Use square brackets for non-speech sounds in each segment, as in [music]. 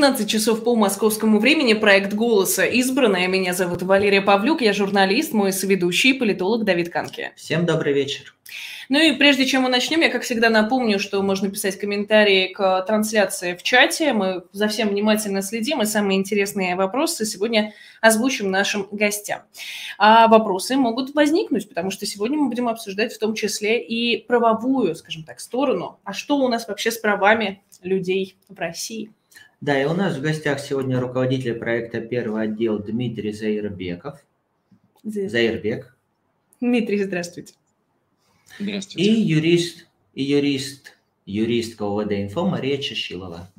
19 часов по московскому времени, проект «Голоса» избранная. Меня зовут Валерия Павлюк, я журналист, мой соведущий, политолог Давид Канке. Всем добрый вечер. Ну и прежде чем мы начнем, я, как всегда, напомню, что можно писать комментарии к трансляции в чате. Мы за всем внимательно следим, и самые интересные вопросы сегодня озвучим нашим гостям. А вопросы могут возникнуть, потому что сегодня мы будем обсуждать в том числе и правовую, скажем так, сторону. А что у нас вообще с правами людей в России? Да, и у нас в гостях сегодня руководитель проекта «Первый отдел» Дмитрий Заирбеков. Заирбек. Дмитрий, здравствуйте. Здравствуйте. И юрист, и юрист, юристка УВД «Инфо» Мария Чешилова.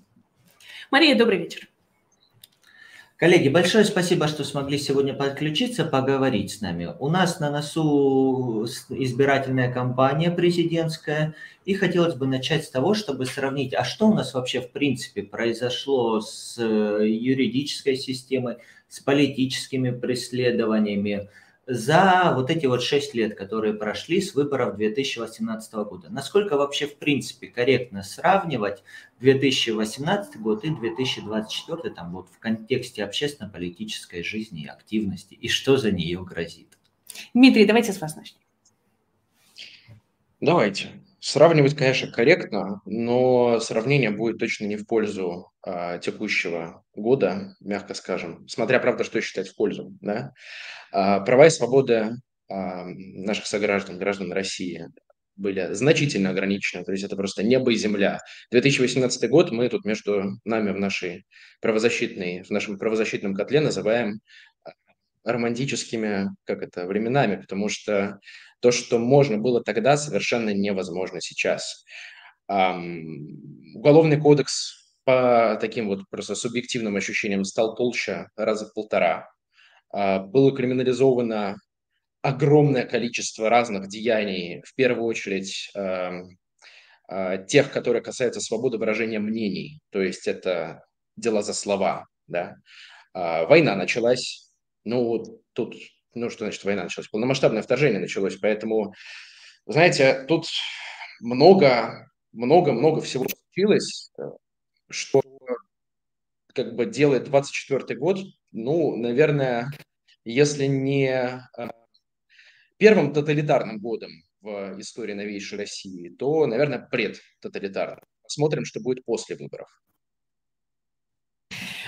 Мария, добрый вечер. Коллеги, большое спасибо, что смогли сегодня подключиться, поговорить с нами. У нас на носу избирательная кампания президентская, и хотелось бы начать с того, чтобы сравнить, а что у нас вообще в принципе произошло с э, юридической системой, с политическими преследованиями, за вот эти вот шесть лет, которые прошли с выборов 2018 года. Насколько вообще в принципе корректно сравнивать 2018 год и 2024 там вот в контексте общественно-политической жизни и активности, и что за нее грозит? Дмитрий, давайте с вас начнем. Давайте. Сравнивать, конечно, корректно, но сравнение будет точно не в пользу а, текущего года, мягко скажем, смотря, правда, что считать в пользу. Да? А, права и свободы а, наших сограждан, граждан России были значительно ограничены, то есть это просто небо и земля. 2018 год мы тут между нами в нашей правозащитной, в нашем правозащитном котле называем а, романтическими, как это, временами, потому что то, что можно было тогда, совершенно невозможно сейчас. Уголовный кодекс по таким вот просто субъективным ощущениям стал толще раза в полтора. А, было криминализовано огромное количество разных деяний, в первую очередь а, тех, которые касаются свободы выражения мнений, то есть это дела за слова, да. А, война началась, ну, тут ну, что значит война началась? Полномасштабное вторжение началось, поэтому, знаете, тут много, много, много всего случилось, что как бы делает 24 год, ну, наверное, если не а, первым тоталитарным годом в истории новейшей России, то, наверное, предтоталитарным. Посмотрим, что будет после выборов.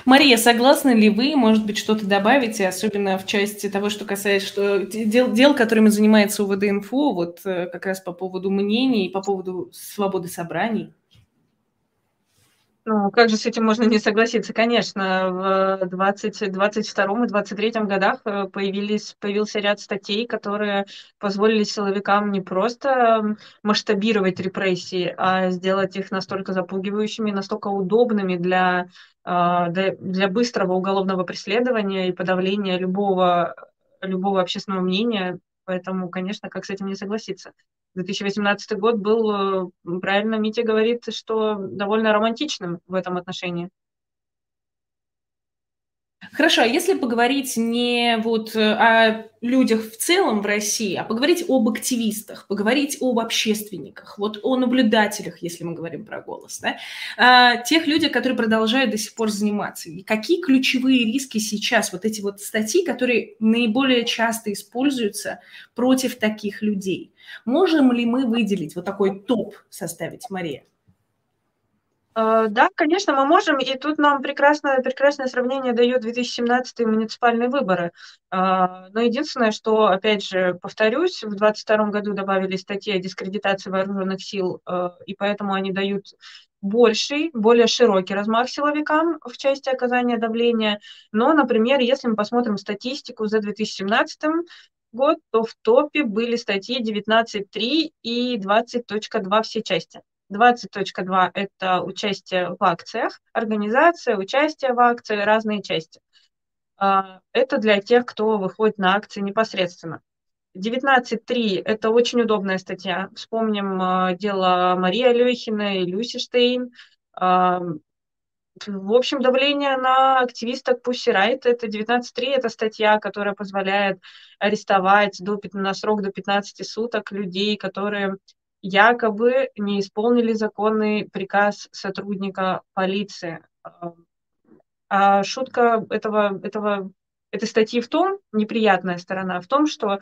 Мария, согласны ли вы, может быть, что-то добавите, особенно в части того, что касается что, дел, дел, которыми занимается УВД-инфо, вот э, как раз по поводу мнений, по поводу свободы собраний? Ну, как же с этим можно не согласиться? Конечно, в 20, 22 и 23 годах э, появились, появился ряд статей, которые позволили силовикам не просто масштабировать репрессии, а сделать их настолько запугивающими, настолько удобными для, а, для быстрого уголовного преследования и подавления любого, любого общественного мнения. Поэтому, конечно, как с этим не согласиться? 2018 год был, э, правильно Митя говорит, что довольно романтичным в этом отношении. Хорошо, а если поговорить не вот э, о людях в целом в России, а поговорить об активистах, поговорить об общественниках, вот о наблюдателях, если мы говорим про голос, да, а, тех людях, которые продолжают до сих пор заниматься. И какие ключевые риски сейчас, вот эти вот статьи, которые наиболее часто используются против таких людей? Можем ли мы выделить вот такой топ составить, Мария? Э, да, конечно, мы можем, и тут нам прекрасное, прекрасное сравнение дает 2017 муниципальные выборы. Э, но единственное, что, опять же, повторюсь, в 2022 году добавили статьи о дискредитации вооруженных сил, э, и поэтому они дают больший, более широкий размах силовикам в части оказания давления. Но, например, если мы посмотрим статистику за 2017 год, то в топе были статьи 19.3 и 20.2 все части. 20.2 – это участие в акциях, организация, участие в акции, разные части. А, это для тех, кто выходит на акции непосредственно. 19.3 – это очень удобная статья. Вспомним а, дело Марии Алехина и Люси Штейн. А, в общем, давление на активисток Pussy Riot – это 19.3, это статья, которая позволяет арестовать до, на срок до 15 суток людей, которые якобы не исполнили законный приказ сотрудника полиции. А шутка этого, этого, этой статьи в том, неприятная сторона, в том, что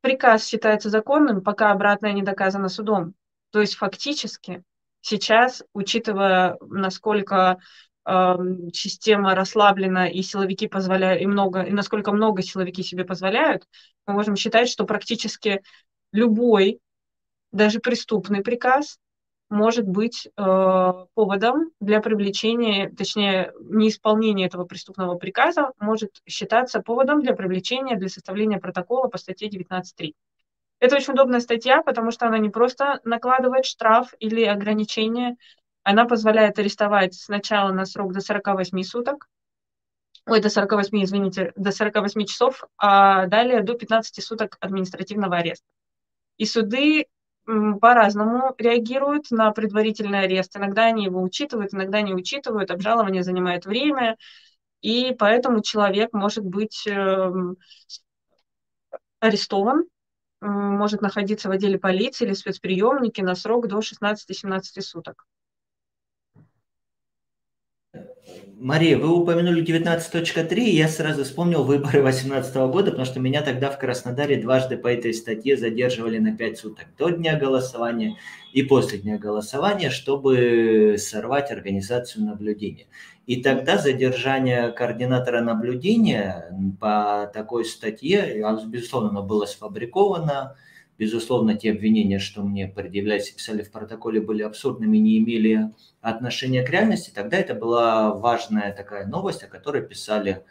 приказ считается законным, пока обратное не доказано судом. То есть фактически сейчас, учитывая, насколько э, система расслаблена и силовики позволяют, и много, и насколько много силовики себе позволяют, мы можем считать, что практически любой, даже преступный приказ может быть э, поводом для привлечения, точнее, неисполнение этого преступного приказа может считаться поводом для привлечения, для составления протокола по статье 19.3. Это очень удобная статья, потому что она не просто накладывает штраф или ограничение, она позволяет арестовать сначала на срок до 48 суток, ой, до 48, извините, до 48 часов, а далее до 15 суток административного ареста. И суды по-разному реагируют на предварительный арест. Иногда они его учитывают, иногда не учитывают, обжалование занимает время, и поэтому человек может быть эм, арестован, может находиться в отделе полиции или спецприемнике на срок до 16-17 суток. Мария, вы упомянули 19.3, я сразу вспомнил выборы 2018 года, потому что меня тогда в Краснодаре дважды по этой статье задерживали на 5 суток до дня голосования и после дня голосования, чтобы сорвать организацию наблюдения. И тогда задержание координатора наблюдения по такой статье, безусловно, оно было сфабриковано, Безусловно, те обвинения, что мне предъявлялись и писали в протоколе, были абсурдными, не имели отношения к реальности. Тогда это была важная такая новость, о которой писали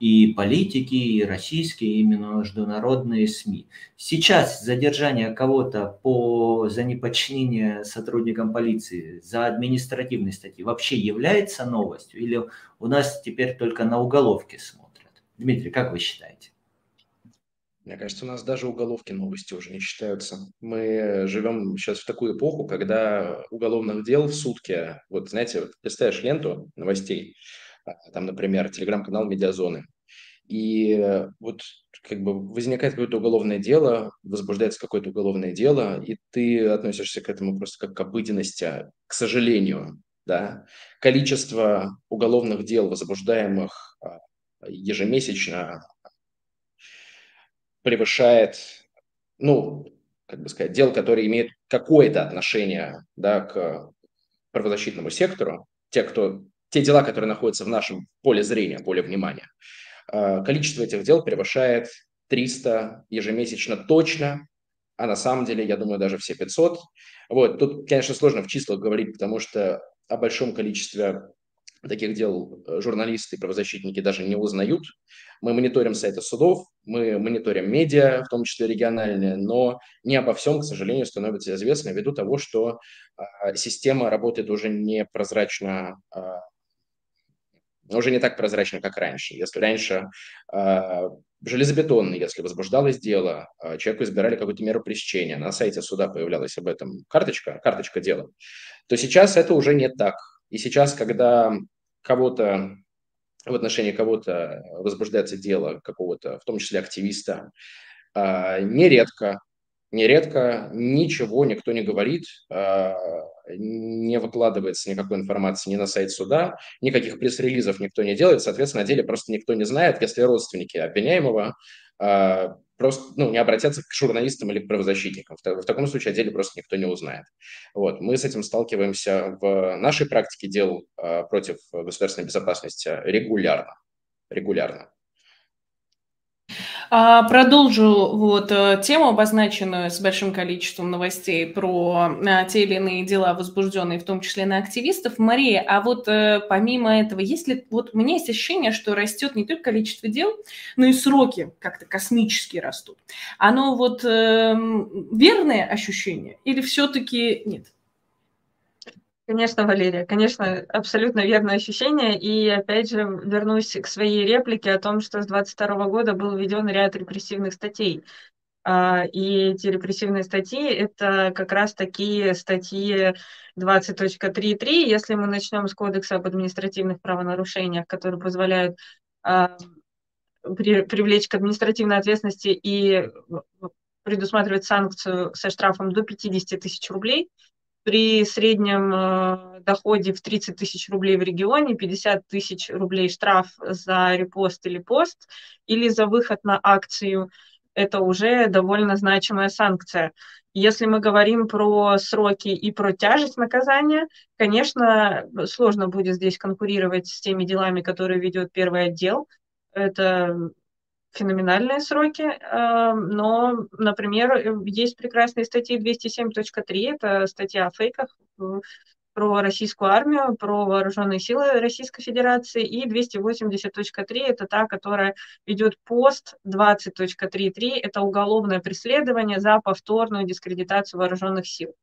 и политики, и российские, именно международные СМИ. Сейчас задержание кого-то по, за неподчинение сотрудникам полиции, за административные статьи вообще является новостью? Или у нас теперь только на уголовке смотрят? Дмитрий, как вы считаете? Мне кажется, у нас даже уголовки новости уже не считаются. Мы живем сейчас в такую эпоху, когда уголовных дел в сутки, вот знаете, вот представляешь ленту новостей, а, там, например, телеграм-канал «Медиазоны», и вот как бы возникает какое-то уголовное дело, возбуждается какое-то уголовное дело, и ты относишься к этому просто как к обыденности, к сожалению, да. Количество уголовных дел, возбуждаемых а, ежемесячно, превышает, ну, как бы сказать, дел, которые имеют какое-то отношение да, к правозащитному сектору, те, кто, те дела, которые находятся в нашем поле зрения, поле внимания, а, количество этих дел превышает 300 ежемесячно точно, а на самом деле, я думаю, даже все 500. Вот, тут, конечно, сложно в числах говорить, потому что о большом количестве таких дел э, журналисты и правозащитники даже не узнают. Мы мониторим сайты судов, мы мониторим медиа, в том числе региональные, но не обо всем, к сожалению, становится известно ввиду того, что а, система работает уже не прозрачно, а, уже не так прозрачно, как раньше. Если раньше а, железобетонный, если возбуждалось дело, а, человеку избирали какую-то меру пресечения, на сайте суда появлялась об этом карточка, карточка дела, то сейчас это уже не так. И сейчас, когда кого-то в отношении кого-то возбуждается дело какого-то, в том числе активиста, а, нередко, нередко ничего никто не говорит, а, не выкладывается никакой информации ни на сайт суда, никаких пресс-релизов никто не делает, соответственно, о деле просто никто не знает, если родственники обвиняемого а, просто ну, не обратятся к журналистам или к правозащитникам. В, в таком случае о деле просто никто не узнает. Вот. Мы с этим сталкиваемся в нашей практике дел э, против государственной безопасности регулярно. Регулярно. А, продолжу вот э, тему, обозначенную с большим количеством новостей про а, те или иные дела, возбужденные в том числе на активистов. Мария, а вот э, помимо этого, есть ли... Вот у меня есть ощущение, что растет не только количество дел, но и сроки как-то космически растут. Оно вот э, верное ощущение или все-таки нет? Конечно, Валерия, конечно, абсолютно верное ощущение. И опять же вернусь к своей реплике о том, что с 22 года был введен ряд репрессивных статей. А, и эти репрессивные статьи – это как раз такие статьи 20.3.3. Если мы начнем с Кодекса об административных правонарушениях, которые позволяют а, привлечь к административной ответственности и предусматривать санкцию со штрафом до 50 тысяч рублей – при среднем э, доходе в 30 тысяч рублей в регионе 50 тысяч рублей штраф за репост или пост или за выход на акцию – это уже довольно значимая санкция. Если мы говорим про сроки и про тяжесть наказания, конечно, сложно будет здесь конкурировать с теми делами, которые ведет первый отдел. Это феноменальные сроки, эм, но, например, есть прекрасные статьи 207.3, это статья о фейках про российскую армию, про вооруженные силы Российской Федерации, и 280.3 это та, которая ведет пост 20.33, это уголовное преследование за повторную дискредитацию вооруженных сил.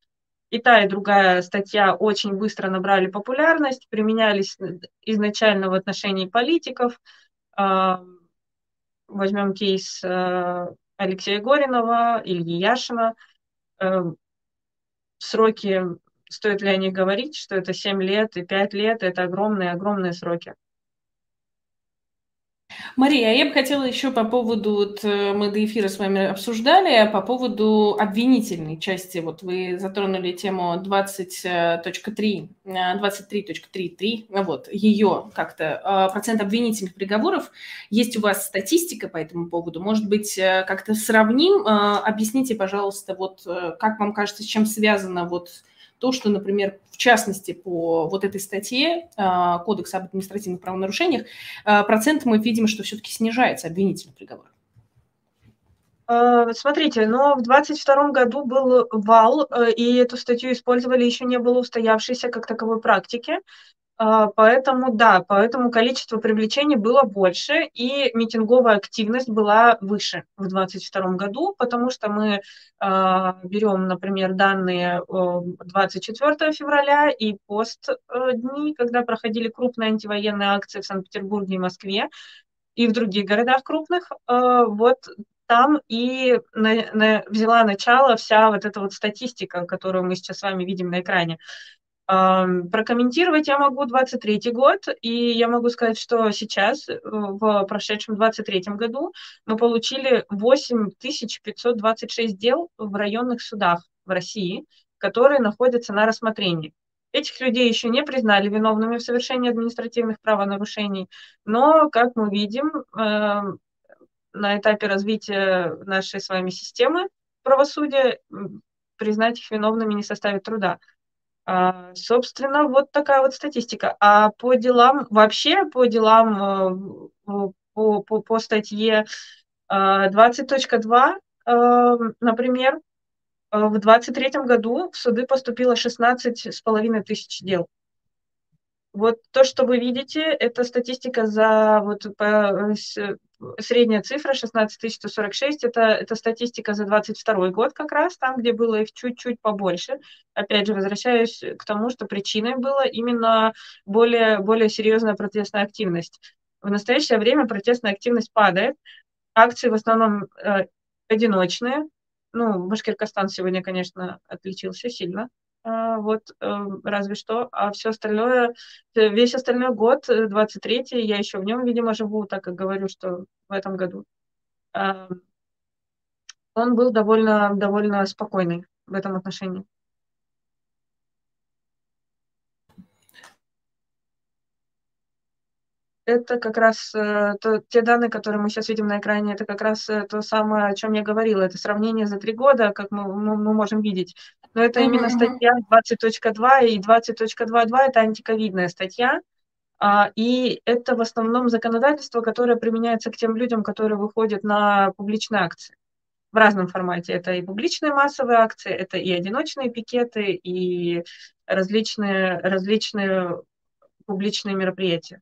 И та, и другая статья очень быстро набрали популярность, применялись изначально в отношении политиков, эм, возьмем кейс э, Алексея Горинова, Ильи Яшина. Э, сроки, стоит ли о них говорить, что это 7 лет и 5 лет, это огромные-огромные сроки. Мария, а я бы хотела еще по поводу, вот э, мы до эфира с вами обсуждали, по поводу обвинительной части. Вот вы затронули тему 20.3, 23.33, э, вот, ее как-то, э, процент обвинительных приговоров. Есть у вас статистика по этому поводу? Может быть, как-то сравним? Объясните, пожалуйста, вот как вам кажется, с чем связано вот то, что, например, в частности, по вот этой статье а, Кодекса об административных правонарушениях, а, процент мы видим, что все-таки снижается обвинительный приговор. А, смотрите, но в 2022 году был вал, э, и эту статью использовали, еще не было устоявшейся как таковой практики. А, поэтому, да, поэтому количество привлечений было больше, и митинговая активность была выше в 2022 году, потому что мы а, берем, например, данные 24 февраля и пост э, дни, когда проходили крупные антивоенные акции в Санкт-Петербурге и Москве, и в других городах крупных, а, вот там и на, на, взяла начало вся вот эта вот статистика, которую мы сейчас с вами видим на экране. Прокомментировать я могу 23 год, и я могу сказать, что сейчас, э, в прошедшем 23 году, мы получили 8526 дел в районных судах в России, которые находятся на рассмотрении. Этих людей еще не признали виновными в совершении административных правонарушений, но, как мы видим, эм, на этапе развития нашей с вами системы правосудия признать их виновными не составит труда. А, собственно, вот такая вот статистика. А по делам, вообще по делам, э, по, по, по статье 20.2, э, э, например, в 2023 году в суды поступило 16,5 тысяч дел. Вот то, что вы видите, это статистика за вот по, средняя цифра 16 146, это, это статистика за 22 год как раз, там, где было их чуть-чуть побольше. Опять же, возвращаюсь к тому, что причиной была именно более, более серьезная протестная активность. В настоящее время протестная активность падает, акции в основном э, одиночные. Ну, Башкиркостан сегодня, конечно, отличился сильно вот эм, разве что, а все остальное, э, весь остальной год, 23-й, э, я еще в нем, видимо, живу, так как говорю, что в этом году. Он был довольно, довольно спокойный в этом отношении. Это как раз э, то, те данные, которые мы сейчас видим на экране, это как раз э, то самое, о чем я говорила. Это сравнение за три года, как мы, мы, мы можем видеть. Но это mm-hmm. именно статья 20.2 и 20.22 это антиковидная статья. А, и это в основном законодательство, которое применяется к тем людям, которые выходят на публичные акции в разном формате. Это и публичные массовые акции, это и одиночные пикеты, и различные, различные публичные мероприятия.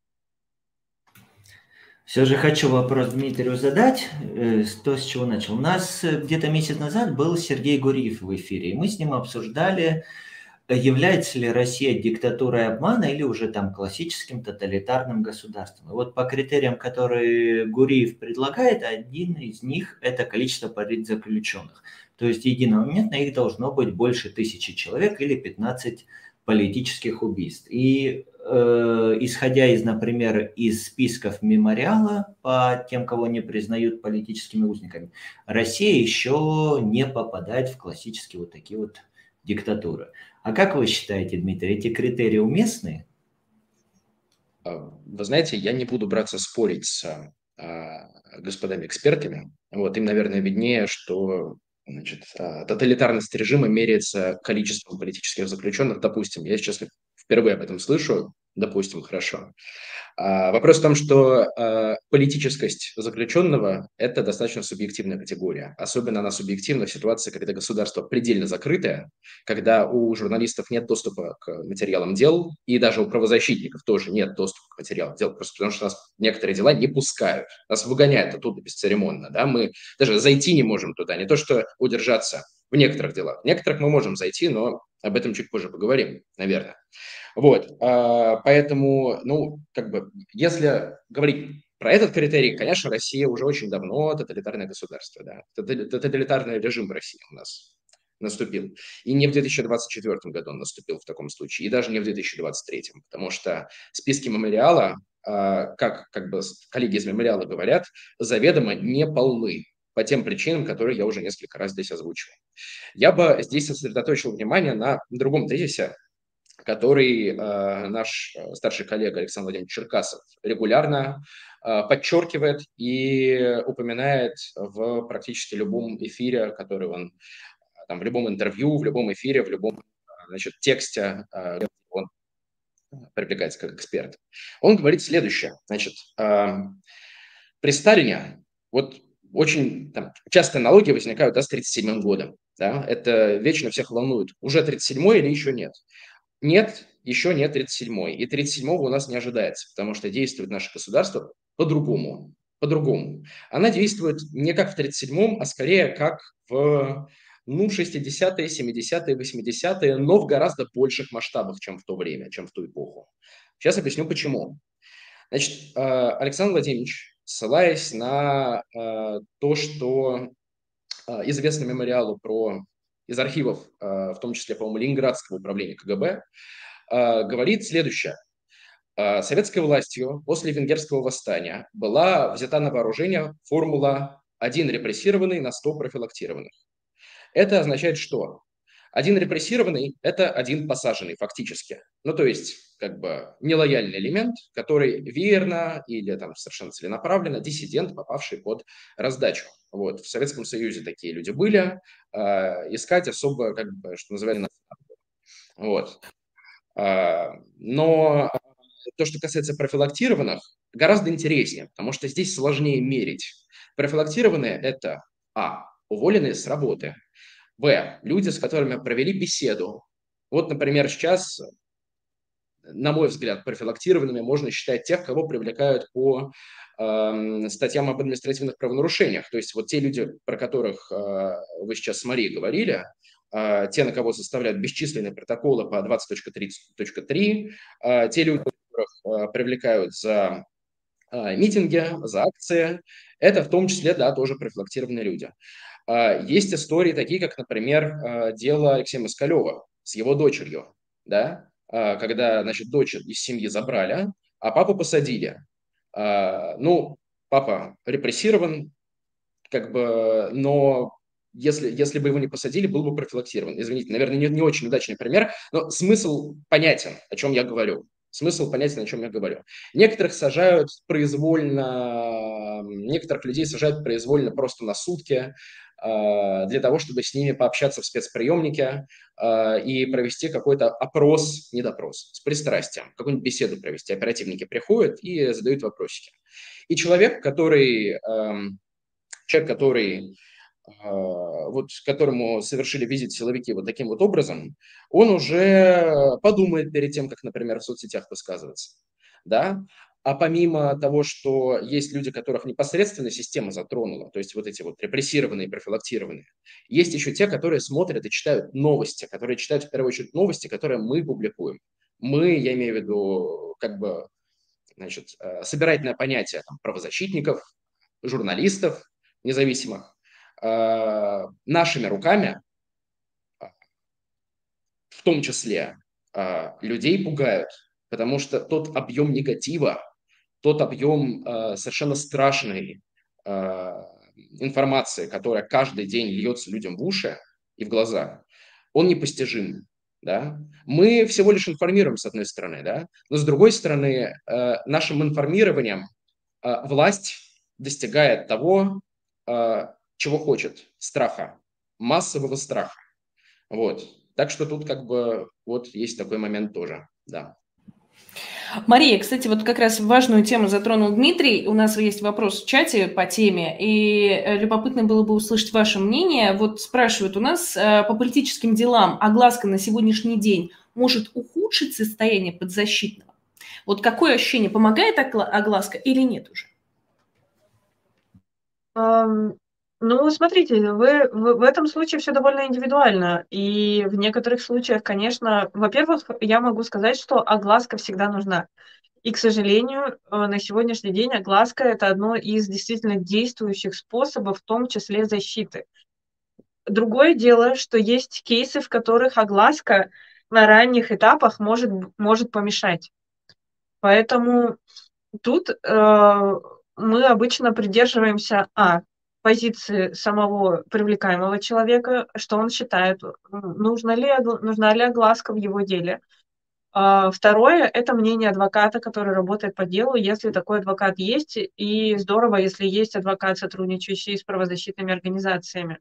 Все же хочу вопрос Дмитрию задать, э, то, с чего начал. У нас э, где-то месяц назад был Сергей Гуриев в эфире, и мы с ним обсуждали, э, является ли Россия диктатурой обмана или уже там классическим тоталитарным государством. И вот по критериям, которые Гуриев предлагает, один из них – это количество политзаключенных. То есть единомоментно их должно быть больше тысячи человек или 15 политических убийств. И э, исходя из, например, из списков мемориала по тем, кого не признают политическими узниками, Россия еще не попадает в классические вот такие вот диктатуры. А как вы считаете, Дмитрий, эти критерии уместны? А, вы знаете, я не буду браться спорить с а, господами экспертами. Вот им, наверное, виднее, что значит, а, тоталитарность режима меряется количеством политических заключенных. Допустим, я сейчас впервые об этом слышу, допустим, хорошо. А, вопрос в том, что а, политическость заключенного – это достаточно субъективная категория. Особенно она субъективна в ситуации, когда государство предельно закрытое, когда у журналистов нет доступа к материалам дел, и даже у правозащитников тоже нет доступа к материалам дел, просто потому что нас некоторые дела не пускают. Нас выгоняют оттуда бесцеремонно. Да? Мы даже зайти не можем туда, не то что удержаться в некоторых делах. В некоторых мы можем зайти, но об этом чуть позже поговорим, наверное. Вот, а, поэтому, ну, как бы, если говорить про этот критерий, конечно, Россия уже очень давно тоталитарное государство, да, тоталитарный режим в России у нас наступил. И не в 2024 году он наступил в таком случае, и даже не в 2023, потому что списки мемориала, а, как, как бы коллеги из мемориала говорят, заведомо не полны по тем причинам, которые я уже несколько раз здесь озвучивал. Я бы здесь сосредоточил внимание на другом тезисе, который э, наш э, старший коллега Александр Владимирович Черкасов регулярно э, подчеркивает и упоминает в практически любом эфире, который он, там, в любом интервью, в любом эфире, в любом значит, тексте, э, он привлекается как эксперт. Он говорит следующее. Значит, э, при Сталине, вот очень там, часто аналогии возникают да, с 1937 годом. Да? Это вечно всех волнует. Уже 37 или еще нет? Нет, еще нет 37-й. И 37-го у нас не ожидается, потому что действует наше государство по-другому. По-другому. Она действует не как в 37-м, а скорее как в ну, 60-е, 70-е, 80-е, но в гораздо больших масштабах, чем в то время, чем в ту эпоху. Сейчас объясню, почему. Значит, э, Александр Владимирович, ссылаясь на э, то, что э, известно мемориалу про из архивов, э, в том числе, по-моему, Ленинградского управления КГБ, говорит следующее. Советской властью после венгерского восстания была взята на вооружение формула «один репрессированный на 100 профилактированных». Это означает что? Один репрессированный – это один посаженный фактически. Ну, то есть, как бы, нелояльный элемент, который верно или там совершенно целенаправленно диссидент, попавший под раздачу. Вот. В Советском Союзе такие люди были. Э, искать особо, как бы, что называется, вот. Э, но то, что касается профилактированных, гораздо интереснее, потому что здесь сложнее мерить. Профилактированные – это А. Уволенные с работы – в. Люди, с которыми провели беседу. Вот, например, сейчас, на мой взгляд, профилактированными можно считать тех, кого привлекают по э, статьям об административных правонарушениях. То есть вот те люди, про которых э, вы сейчас с Марией говорили, э, те, на кого составляют бесчисленные протоколы по 20.30.3, э, те люди, которых э, привлекают за э, митинги, за акции, это в том числе, да, тоже профилактированные люди. А, есть истории такие, как, например, а, дело Алексея Москалева с его дочерью, да, когда, значит, дочь из семьи забрали, а папу посадили. Ну, папа репрессирован, как бы, но если, если бы его не посадили, был бы профилактирован. Извините, наверное, не, не очень удачный пример, но смысл понятен, о чем я говорю. Смысл понятен, о чем я говорю. Некоторых сажают произвольно, некоторых людей сажают произвольно просто на сутки, а, для того, чтобы с ними пообщаться в спецприемнике а, и провести какой-то опрос, не допрос, с пристрастием, какую-нибудь беседу провести. Оперативники приходят и задают вопросики. И человек, который, человек, который вот которому совершили визит силовики вот таким вот образом, он уже подумает перед тем, как, например, в соцсетях высказываться. Да? А помимо того, что есть люди, которых непосредственно система затронула, то есть вот эти вот репрессированные, профилактированные, есть еще те, которые смотрят и читают новости, которые читают в первую очередь новости, которые мы публикуем. Мы, я имею в виду, как бы, значит, э, собирательное понятие там, правозащитников, журналистов независимых, э, нашими руками, в том числе, э, людей пугают, потому что тот объем негатива, тот объем э, совершенно страшной э, информации, которая каждый день льется людям в уши и в глаза, он непостижим. Да? Мы всего лишь информируем, с одной стороны, да? но с другой стороны, э, нашим информированием э, власть достигает того, э, чего хочет, страха, массового страха. Вот. Так что тут как бы вот есть такой момент тоже, да. Мария, кстати, вот как раз важную тему затронул Дмитрий. У нас есть вопрос в чате по теме, и э, любопытно было бы услышать ваше мнение. Вот спрашивают у нас э, по политическим делам, огласка на сегодняшний день может ухудшить состояние подзащитного? Вот какое ощущение, помогает огласка или нет уже? Ну, смотрите, вы, в, в этом случае все довольно индивидуально. И в некоторых случаях, конечно, во-первых, я могу сказать, что огласка всегда нужна. И, к сожалению, э, на сегодняшний день огласка – это одно из действительно действующих способов, в том числе защиты. Другое дело, что есть кейсы, в которых огласка на ранних этапах может, может помешать. Поэтому тут э, мы обычно придерживаемся, а, позиции самого привлекаемого человека, что он считает, нужна ли, нужна ли огласка в его деле. А второе – это мнение адвоката, который работает по делу, если такой адвокат есть, и здорово, если есть адвокат, сотрудничающий с правозащитными организациями.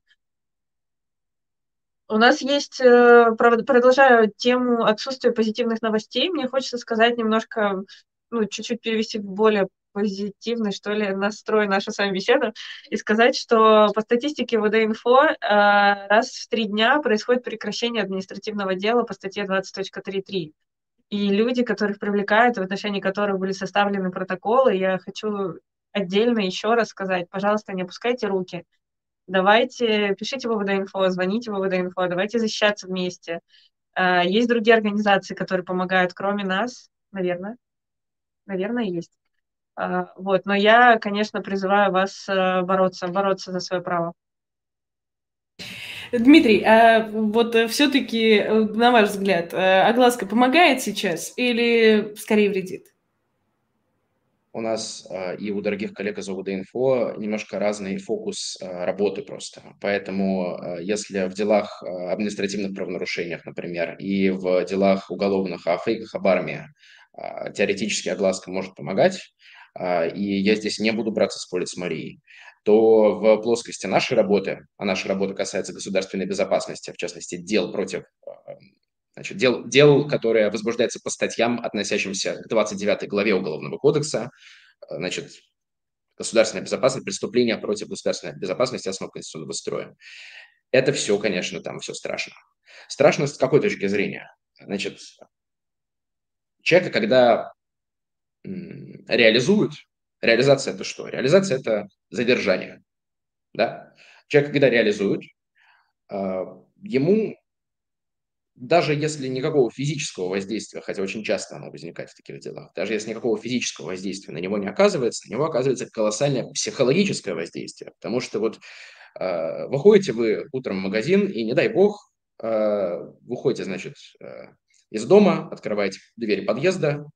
У нас есть, э, продолжаю тему отсутствия позитивных новостей, мне хочется сказать немножко, ну, чуть-чуть перевести в более позитивный, что ли, настрой нашу с вами беседу и сказать, что по статистике ВД-инфо э, раз в три дня происходит прекращение административного дела по статье 20.3.3. И люди, которых привлекают, в отношении которых были составлены протоколы, я хочу отдельно еще раз сказать, пожалуйста, не опускайте руки. Давайте, пишите в ВД-инфо, звоните в ВД-инфо, давайте защищаться вместе. Э, есть другие организации, которые помогают, кроме нас, наверное. Наверное, есть. А, вот, но я, конечно, призываю вас э, бороться, бороться за свое право. Дмитрий, а вот э, все-таки, э, на ваш взгляд, огласка помогает сейчас или скорее вредит? У нас и у дорогих коллег из ОВД-инфо немножко разный фокус работы просто. Поэтому если в делах административных правонарушениях, например, и в делах уголовных о фейках об армии теоретически огласка может помогать, и я здесь не буду браться спорить с Марией, то в плоскости нашей работы, а наша работа касается государственной безопасности, в частности, дел против а, значит, дел, дел, которые возбуждаются по статьям, относящимся к 29 главе Уголовного кодекса, значит, государственная безопасность, преступления против государственной безопасности, основ конституционного строя. Это все, конечно, там все страшно. Страшно с какой точки зрения? Значит, человека, когда реализуют. Реализация – это что? Реализация – это задержание. Да? Человек, когда реализуют, а, ему даже если никакого физического воздействия, хотя очень часто оно возникает в таких делах, даже если никакого физического воздействия на него не оказывается, на него оказывается колоссальное психологическое воздействие. Потому что вот э, выходите вы утром в магазин, и не дай бог, э, выходите, значит, э, из дома, открываете дверь подъезда,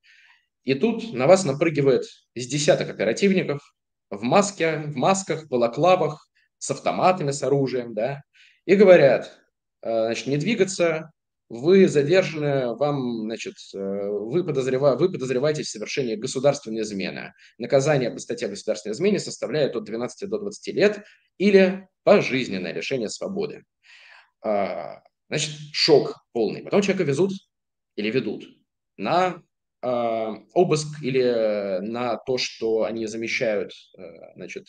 и тут на вас напрыгивает из десяток оперативников в маске, в масках, в балаклавах, с автоматами, с оружием, да, и говорят, «Э, значит, не двигаться, вы задержаны, вам, значит, э, вы, подозрева, вы подозреваетесь в совершении государственной измены. Наказание по статье государственной измены составляет от 12 до 20 лет или пожизненное лишение свободы. А, значит, шок полный. Потом человека везут или ведут на обыск или на то, что они замещают, э, значит,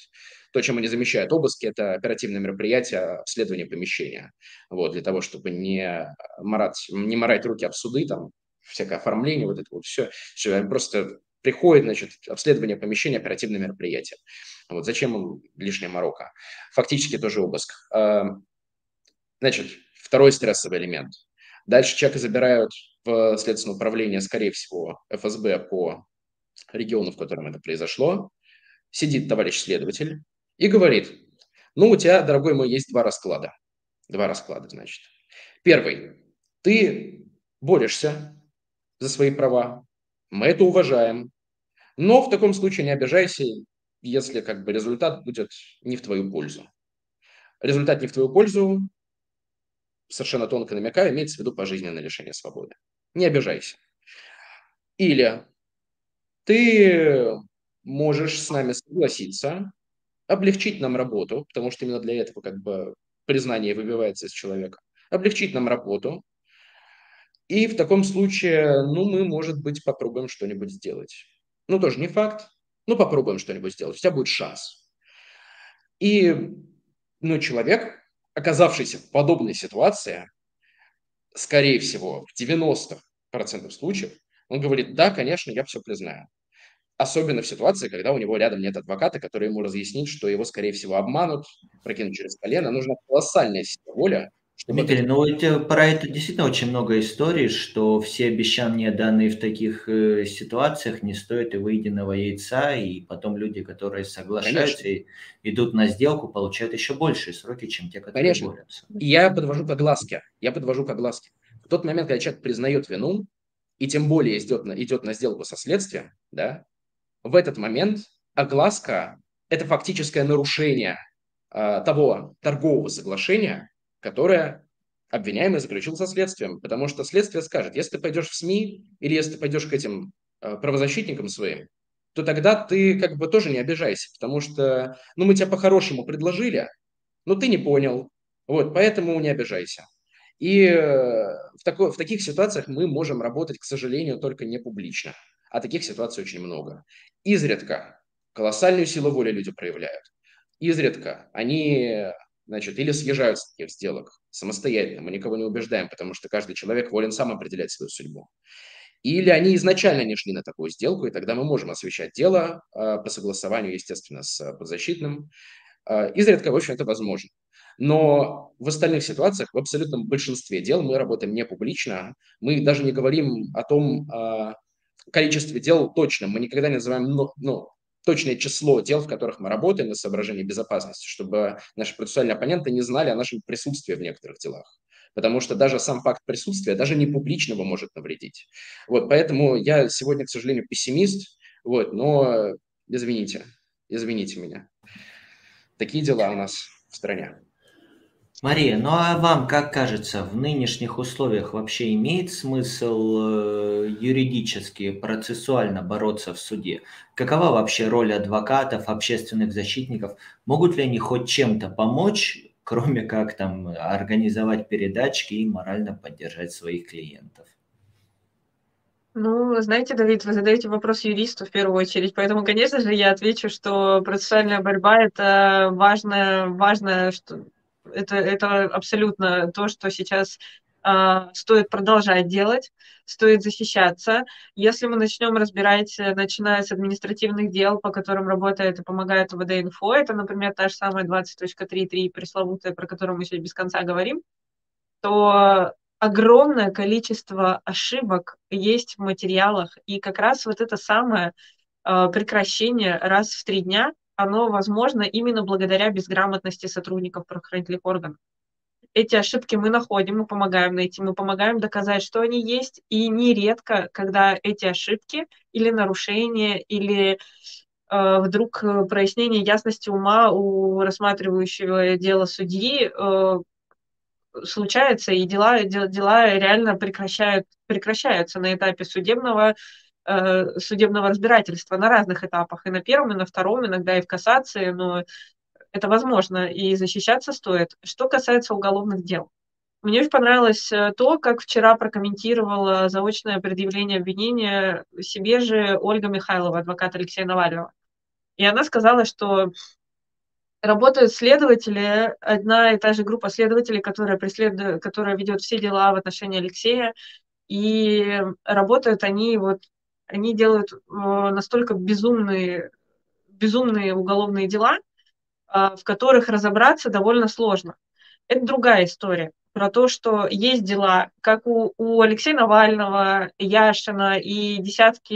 то, чем они замещают обыски, это оперативное мероприятие обследования помещения, вот, для того, чтобы не марать, не марать руки об суды, там, всякое оформление, вот это вот все, все просто приходит, значит, обследование помещения, оперативное мероприятие. Вот зачем им лишняя морока? Фактически тоже обыск. Значит, второй стрессовый элемент. Дальше человека забирают в Следственное управление, скорее всего, ФСБ по региону, в котором это произошло, сидит товарищ следователь и говорит, ну, у тебя, дорогой мой, есть два расклада. Два расклада, значит. Первый. Ты борешься за свои права, мы это уважаем, но в таком случае не обижайся, если как бы результат будет не в твою пользу. Результат не в твою пользу, совершенно тонко намекаю, имеется в виду пожизненное лишение свободы. Не обижайся. Или ты можешь с нами согласиться, облегчить нам работу, потому что именно для этого как бы признание выбивается из человека, облегчить нам работу, и в таком случае, ну, мы, может быть, попробуем что-нибудь сделать. Ну, тоже не факт, но попробуем что-нибудь сделать, у тебя будет шанс. И, ну, человек, оказавшийся в подобной ситуации, скорее всего, в 90% случаев, он говорит, да, конечно, я все признаю. Особенно в ситуации, когда у него рядом нет адвоката, который ему разъяснит, что его, скорее всего, обманут, прокинут через колено. Нужна колоссальная сила воля, чтобы Дмитрий, ну вот про это действительно очень много историй, что все обещания, данные в таких э, ситуациях, не стоят и выеденного яйца, и потом люди, которые соглашаются Конечно. и идут на сделку, получают еще большие сроки, чем те, которые Конечно. борются. Я подвожу к огласке. Я подвожу к огласке. В тот момент, когда человек признает вину, и тем более идет на, идет на сделку со следствием, да, в этот момент огласка – это фактическое нарушение э, того торгового соглашения, которое обвиняемый заключил со следствием. Потому что следствие скажет, если ты пойдешь в СМИ или если ты пойдешь к этим э, правозащитникам своим, то тогда ты как бы тоже не обижайся, потому что, ну, мы тебя по-хорошему предложили, но ты не понял, вот, поэтому не обижайся. И э, в, такой, в таких ситуациях мы можем работать, к сожалению, только не публично. А таких ситуаций очень много. Изредка колоссальную силу воли люди проявляют. Изредка они значит, или съезжают с таких сделок самостоятельно, мы никого не убеждаем, потому что каждый человек волен сам определять свою судьбу. Или они изначально не шли на такую сделку, и тогда мы можем освещать дело э, по согласованию, естественно, с подзащитным. Э, изредка, в общем, это возможно. Но в остальных ситуациях, в абсолютном большинстве дел мы работаем не публично. Мы даже не говорим о том э, количестве дел точно. Мы никогда не называем ну, ну, точное число дел, в которых мы работаем из соображений безопасности, чтобы наши процессуальные оппоненты не знали о нашем присутствии в некоторых делах. Потому что даже сам факт присутствия, даже не публичного может навредить. Вот, поэтому я сегодня, к сожалению, пессимист, вот, но извините, извините меня. Такие дела у нас в стране. Мария, ну а вам как кажется, в нынешних условиях вообще имеет смысл э, юридически, процессуально бороться в суде? Какова вообще роль адвокатов, общественных защитников? Могут ли они хоть чем-то помочь, [laughs] кроме как там организовать передачки и морально поддержать своих клиентов? Ну, знаете, Давид, вы задаете вопрос юристу в первую очередь, поэтому, конечно же, я отвечу, что процессуальная борьба – это важное, важное что, это, это абсолютно то, что сейчас э, стоит продолжать делать, стоит защищаться. Если мы начнем разбирать, э, начиная с административных дел, по которым работает и помогает УВД-инфо, это, например, та же самая 20.3.3 пресловутая, про которую мы сегодня без конца говорим, то огромное количество ошибок есть в материалах, и как раз вот это самое э, прекращение раз в три дня оно возможно именно благодаря безграмотности сотрудников правоохранительных органов. Эти ошибки мы находим, мы помогаем найти, мы помогаем доказать, что они есть, и нередко, когда эти ошибки или нарушения, или э, вдруг прояснение ясности ума у рассматривающего дело судьи э, случается, и дела, дела реально прекращают, прекращаются на этапе судебного Э, судебного разбирательства на разных этапах, и на первом, и на втором, иногда и в кассации, но это возможно, и защищаться стоит. Что касается уголовных дел. Мне очень понравилось э, то, как вчера прокомментировала заочное предъявление обвинения себе же Ольга Михайлова, адвокат Алексея Навального. И она сказала, что работают следователи, одна и та же группа следователей, которая, преследует, которая ведет все дела в отношении Алексея, и работают они вот они делают э, настолько безумные, безумные уголовные дела, а, в которых разобраться довольно сложно. Это другая история про то, что есть дела, как у, у Алексея Навального, Яшина и десятки,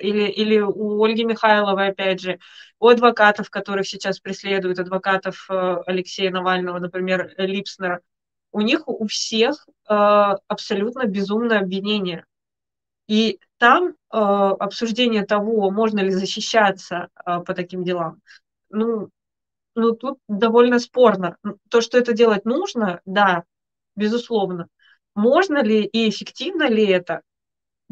или, или у Ольги Михайловой, опять же, у адвокатов, которых сейчас преследуют, адвокатов э, Алексея Навального, например, Липснера, у них у всех э, абсолютно безумное обвинение. И там э, обсуждение того, можно ли защищаться э, по таким делам, ну, ну, тут довольно спорно. То, что это делать нужно, да, безусловно. Можно ли и эффективно ли это?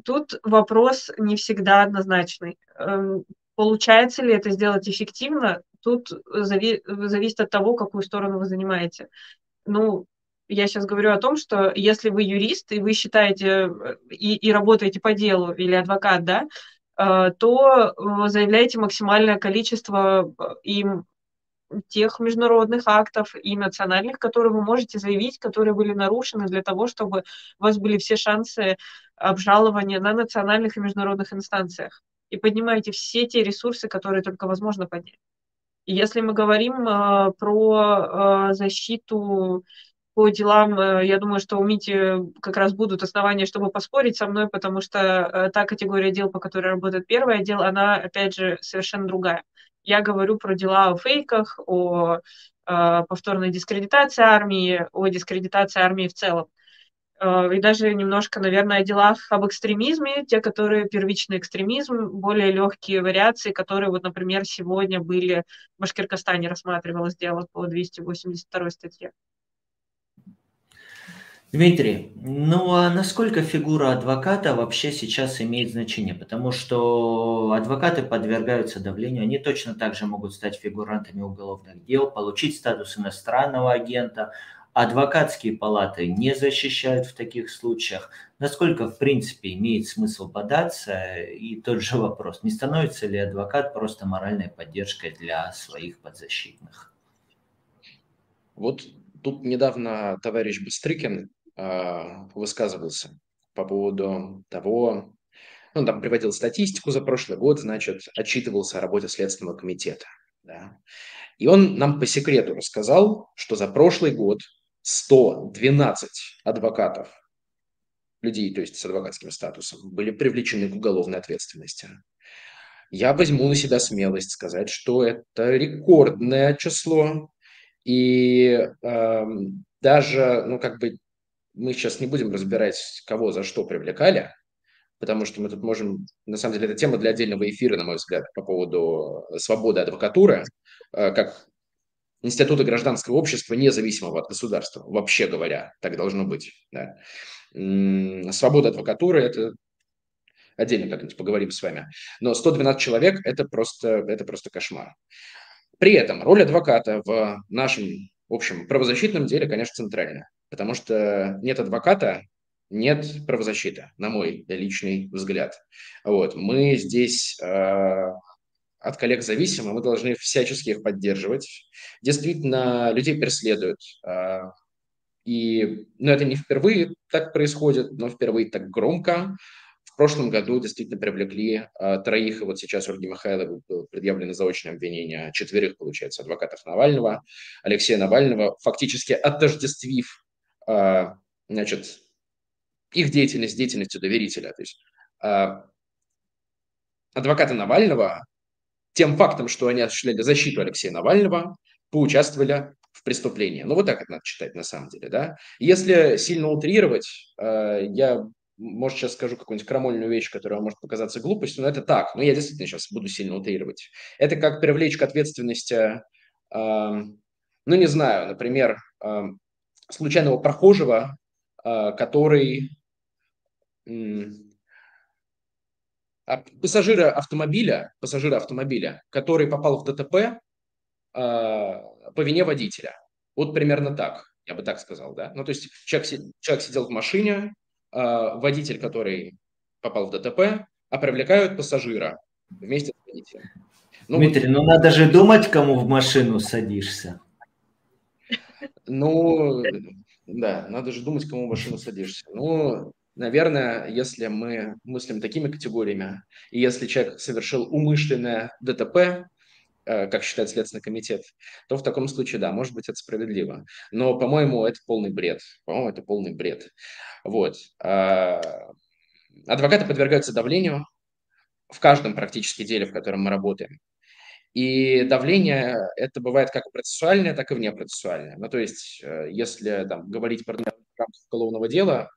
Тут вопрос не всегда однозначный. Эм, получается ли это сделать эффективно? Тут зави- зависит от того, какую сторону вы занимаете. Ну, я сейчас говорю о том, что если вы юрист и вы считаете э, и, и работаете по делу или адвокат, да, э, то заявляете максимальное количество э, им тех международных актов и национальных, которые вы можете заявить, которые были нарушены для того, чтобы у вас были все шансы обжалования на национальных и международных инстанциях. И поднимаете все те ресурсы, которые только возможно поднять. И если мы говорим э, про э, защиту по делам, э, я думаю, что у Мити как раз будут основания, чтобы поспорить со мной, потому что э, та категория дел, по которой работает первый отдел, она, опять же, совершенно другая. Я говорю про дела о фейках, о э, повторной дискредитации армии, о дискредитации армии в целом. Э, и даже немножко, наверное, о делах об экстремизме, те, которые первичный экстремизм, более легкие вариации, которые, вот, например, сегодня были в Башкиркостане рассматривалось дело по 282 статье. Дмитрий, ну а насколько фигура адвоката вообще сейчас имеет значение? Потому что адвокаты подвергаются давлению, они точно так же могут стать фигурантами уголовных дел, получить статус иностранного агента. Адвокатские палаты не защищают в таких случаях. Насколько, в принципе, имеет смысл податься? И тот же вопрос, не становится ли адвокат просто моральной поддержкой для своих подзащитных? Вот тут недавно товарищ Быстрыкин высказывался по поводу того, ну, там приводил статистику за прошлый год, значит, отчитывался о работе Следственного комитета. Да. И он нам по секрету рассказал, что за прошлый год 112 адвокатов, людей, то есть с адвокатским статусом, были привлечены к уголовной ответственности. Я возьму на себя смелость сказать, что это рекордное число. И э, даже, ну, как бы мы сейчас не будем разбирать, кого за что привлекали, потому что мы тут можем, на самом деле, это тема для отдельного эфира, на мой взгляд, по поводу свободы адвокатуры, э, как института гражданского общества, независимого от государства, вообще говоря, так должно быть. Да. Свобода адвокатуры – это отдельно как-нибудь поговорим с вами. Но 112 человек – это просто, это просто кошмар. При этом роль адвоката в нашем общем правозащитном деле, конечно, центральная. Потому что нет адвоката, нет правозащиты, на мой личный взгляд. Вот. Мы здесь э, от коллег зависимы, мы должны всячески их поддерживать. Действительно, людей преследуют. Э, и ну, это не впервые так происходит, но впервые так громко. В прошлом году действительно привлекли э, троих, и вот сейчас Ольге Михайловой было предъявлено заочное обвинение, четверых, получается, адвокатов Навального, Алексея Навального, фактически отождествив значит, их деятельность деятельностью доверителя. То есть а, адвокаты Навального тем фактом, что они осуществляли защиту Алексея Навального, поучаствовали в преступлении. Ну, вот так это надо читать на самом деле, да. Если сильно утрировать, а, я, может, сейчас скажу какую-нибудь крамольную вещь, которая может показаться глупостью, но это так. Но я действительно сейчас буду сильно утрировать. Это как привлечь к ответственности, ну, не знаю, например, случайного прохожего, а, который пассажира автомобиля, пассажира автомобиля, который попал в ДТП а, по вине водителя. Вот примерно так, я бы так сказал, да. Ну, то есть человек, человек сидел в машине, а, водитель, который попал в ДТП, а привлекают пассажира вместе с водителем. Ну, Дмитрий, вот... ну надо же думать, кому в машину садишься. Ну, да, надо же думать, кому в машину садишься. Ну, наверное, если мы мыслим такими категориями, и если человек совершил умышленное ДТП, э, как считает Следственный комитет, то в таком случае, да, может быть, это справедливо. Но, по-моему, это полный бред. По-моему, это полный бред. Вот. А, адвокаты подвергаются давлению в каждом практически деле, в котором мы работаем. И давление это бывает как процессуальное, так и внепроцессуальное. Ну, то есть, э, если там, говорить про рамках уголовного дела,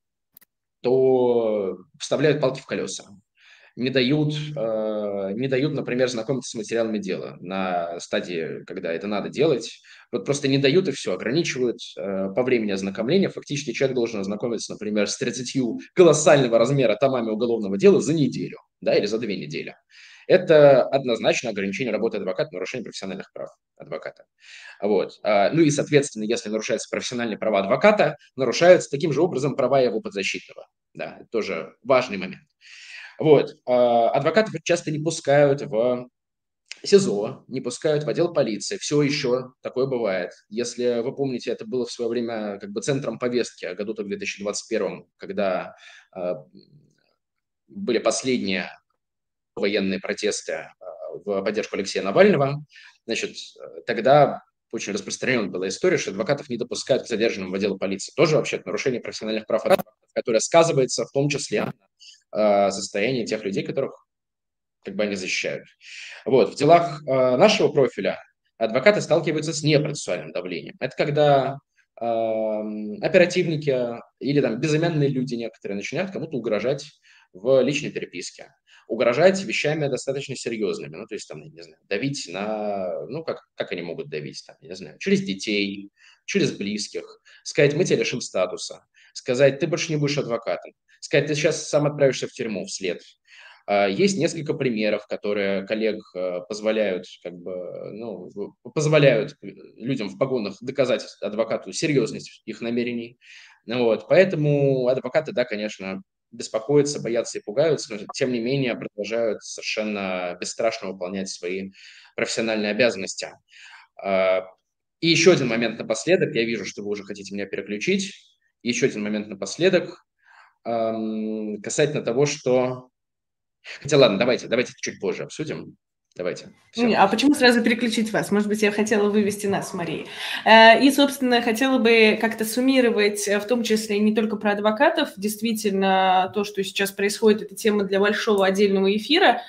то вставляют палки в колеса. не дают, э, не дают, например, знакомиться с материалами дела на стадии, когда это надо делать. Вот просто не дают и все, ограничивают э, по времени ознакомления. Фактически человек должен ознакомиться, например, с 30 колоссального размера томами уголовного дела за неделю да, или за две недели. Это однозначно ограничение работы адвоката, нарушение профессиональных прав адвоката. Вот. А, ну и, соответственно, если нарушаются профессиональные права адвоката, нарушаются таким же образом права его подзащитного. Да, это тоже важный момент. Вот. А, адвокатов часто не пускают в СИЗО, не пускают в отдел полиции. Все еще такое бывает. Если вы помните, это было в свое время как бы центром повестки году в 2021, когда были последние военные протесты э, в поддержку Алексея Навального. Значит, тогда очень распространенная была история, что адвокатов не допускают к задержанным в отдел полиции. Тоже вообще нарушение профессиональных прав адвокатов, которое сказывается в том числе на э, состоянии тех людей, которых как бы они защищают. Вот. В делах э, нашего профиля адвокаты сталкиваются с непроцессуальным давлением. Это когда э, оперативники или там безымянные люди некоторые начинают кому-то угрожать в личной переписке. Угрожать вещами достаточно серьезными. Ну, то есть, там, не знаю, давить на... Ну, как, как они могут давить? Там, не знаю, через детей, через близких. Сказать, мы тебя лишим статуса. Сказать, ты больше не будешь адвокатом. Сказать, ты сейчас сам отправишься в тюрьму вслед. А, есть несколько примеров, которые коллег э, позволяют, как бы, ну, позволяют людям в погонах доказать адвокату серьезность их намерений. Вот. Поэтому адвокаты, да, конечно, беспокоятся, боятся и пугаются, но тем не менее продолжают совершенно бесстрашно выполнять свои профессиональные обязанности. А, и еще один момент напоследок, я вижу, что вы уже хотите меня переключить. Еще один момент напоследок касательно того, что Хотя ладно, давайте, давайте чуть позже обсудим. Давайте. Все. А почему сразу переключить вас? Может быть, я хотела вывести нас, Мария. Э, и, собственно, хотела бы как-то суммировать, э, в том числе не только про адвокатов. Действительно, то, что сейчас происходит, это тема для большого отдельного эфира.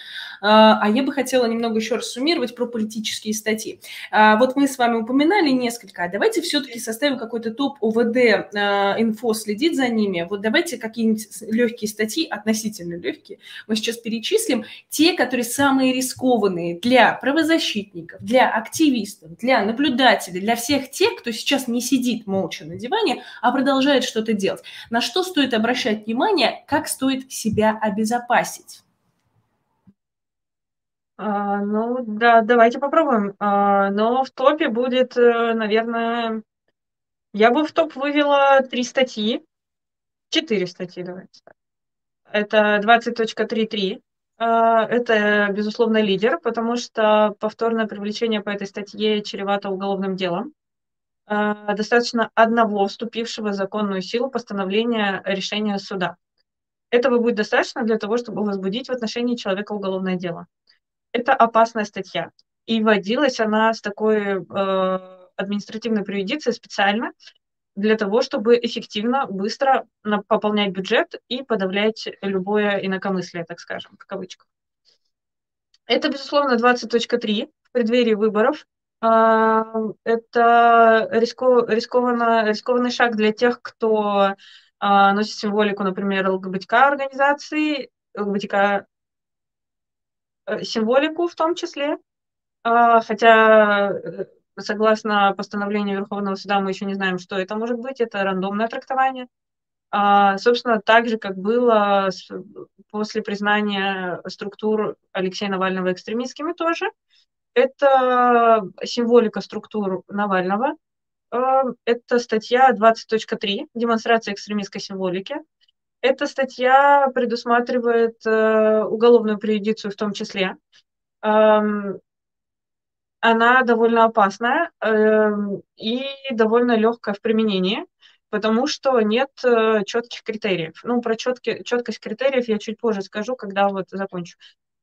А, а я бы хотела немного еще раз суммировать про политические статьи. А, вот мы с вами упоминали несколько, а давайте все-таки составим какой-то топ ОВД инфо, следить за ними. Вот давайте какие-нибудь легкие статьи, относительно легкие, мы сейчас перечислим, те, которые самые рискованные для правозащитников, для активистов, для наблюдателей, для всех тех, кто сейчас не сидит молча на диване, а продолжает что-то делать. На что стоит обращать внимание, как стоит себя обезопасить? А, ну, да, давайте попробуем. А, но в топе будет, э, наверное, я бы в топ вывела три статьи. Четыре статьи, давайте. Это 20.33. А, это, безусловно, лидер, потому что повторное привлечение по этой статье чревато уголовным делом. А, достаточно одного вступившего в законную силу постановления решения суда. Этого будет достаточно для того, чтобы возбудить в отношении человека уголовное дело это опасная статья. И вводилась она с такой э, административной приюдицией специально для того, чтобы эффективно, быстро пополнять бюджет и подавлять любое инакомыслие, так скажем, в кавычках. Это, безусловно, 20.3 в преддверии выборов. А, это риско, рискованно, рискованный шаг для тех, кто а, носит символику, например, ЛГБТК организации, ЛГБТК символику в том числе, а, хотя э, согласно постановлению Верховного суда мы еще не знаем, что это может быть, это рандомное трактование. А, собственно, так же, как было после признания структур Алексея Навального экстремистскими тоже, это символика структур Навального, а, это статья 20.3 «Демонстрация экстремистской символики», эта статья предусматривает э, уголовную преюдицию в том числе. Эм, она довольно опасная э, и довольно легкая в применении, потому что нет э, четких критериев. Ну, про четки, четкость критериев я чуть позже скажу, когда вот закончу.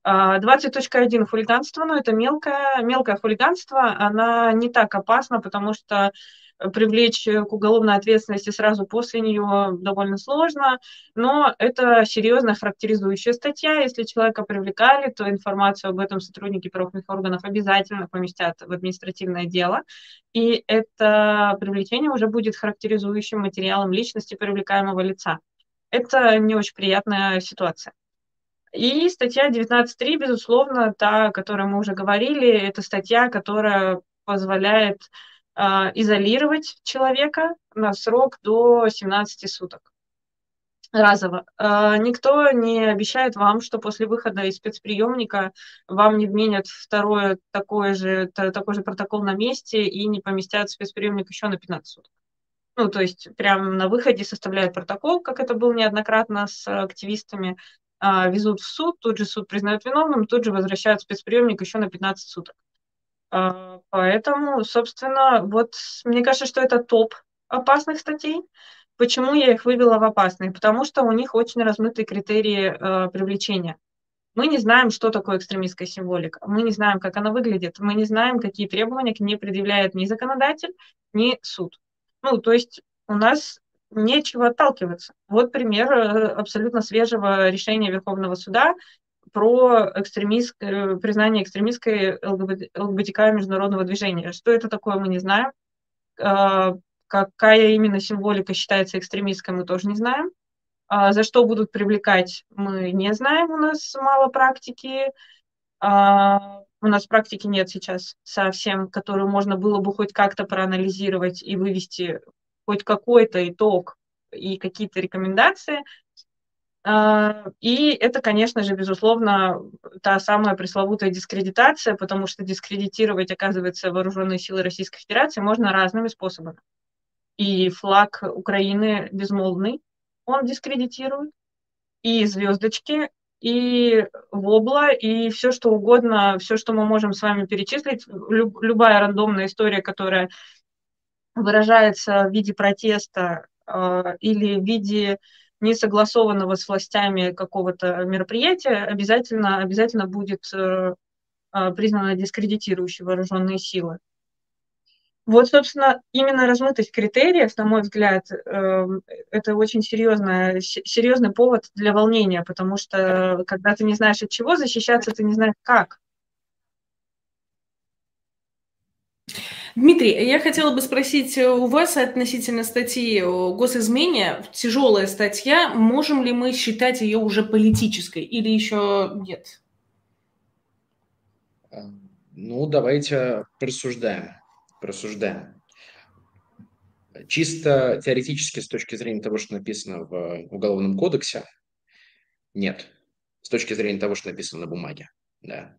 20.1 а, хулиганство, ну, это мелкое, мелкое хулиганство, она не так опасна, потому что привлечь к уголовной ответственности сразу после нее довольно сложно, но это серьезная характеризующая статья. Если человека привлекали, то информацию об этом сотрудники правоохранительных органов обязательно поместят в административное дело, и это привлечение уже будет характеризующим материалом личности привлекаемого лица. Это не очень приятная ситуация. И статья 19.3, безусловно, та, о которой мы уже говорили, это статья, которая позволяет э, изолировать человека на срок до 17 суток разово. Э, никто не обещает вам, что после выхода из спецприемника вам не вменят второе такое же, такой же протокол на месте и не поместят в спецприемник еще на 15 суток. Ну, то есть прямо на выходе составляют протокол, как это было неоднократно с активистами, а, везут в суд, тут же суд признает виновным, тут же возвращают спецприемник еще на 15 суток. А, поэтому, собственно, вот мне кажется, что это топ опасных статей. Почему я их вывела в опасные? Потому что у них очень размытые критерии э, привлечения. Мы не знаем, что такое экстремистская символика. Мы не знаем, как она выглядит. Мы не знаем, какие требования к ней предъявляет ни законодатель, ни суд. Ну, то есть у нас нечего отталкиваться. Вот пример э, абсолютно свежего решения Верховного суда про экстремист, признание экстремистской ЛГБТ, ЛГБТК международного движения. Что это такое, мы не знаем. А, какая именно символика считается экстремистской, мы тоже не знаем. А за что будут привлекать, мы не знаем, у нас мало практики. А, у нас практики нет сейчас совсем, которую можно было бы хоть как-то проанализировать и вывести хоть какой-то итог и какие-то рекомендации. А, и это, конечно же, безусловно, та самая пресловутая дискредитация, потому что дискредитировать, оказывается, вооруженные силы Российской Федерации можно разными способами. И флаг Украины безмолвный, он дискредитирует, и звездочки, и вобла, и все что угодно, все, что мы можем с вами перечислить, любая рандомная история, которая выражается в виде протеста э, или в виде несогласованного с властями какого-то мероприятия, обязательно, обязательно будет э, э признана дискредитирующей вооруженные силы. Вот, собственно, именно размытость критериев, на мой взгляд, э, это очень серьезный, серьезный повод для волнения, потому что когда ты не знаешь от чего защищаться, ты не знаешь как. Дмитрий, я хотела бы спросить э, у вас относительно статьи о госизмене. Тяжелая статья. Можем ли мы считать ее уже политической или еще нет? А, ну, давайте просуждаем. Просуждаем. Чисто теоретически, с точки зрения того, что написано в Уголовном кодексе, нет. С точки зрения того, что написано на бумаге. Да.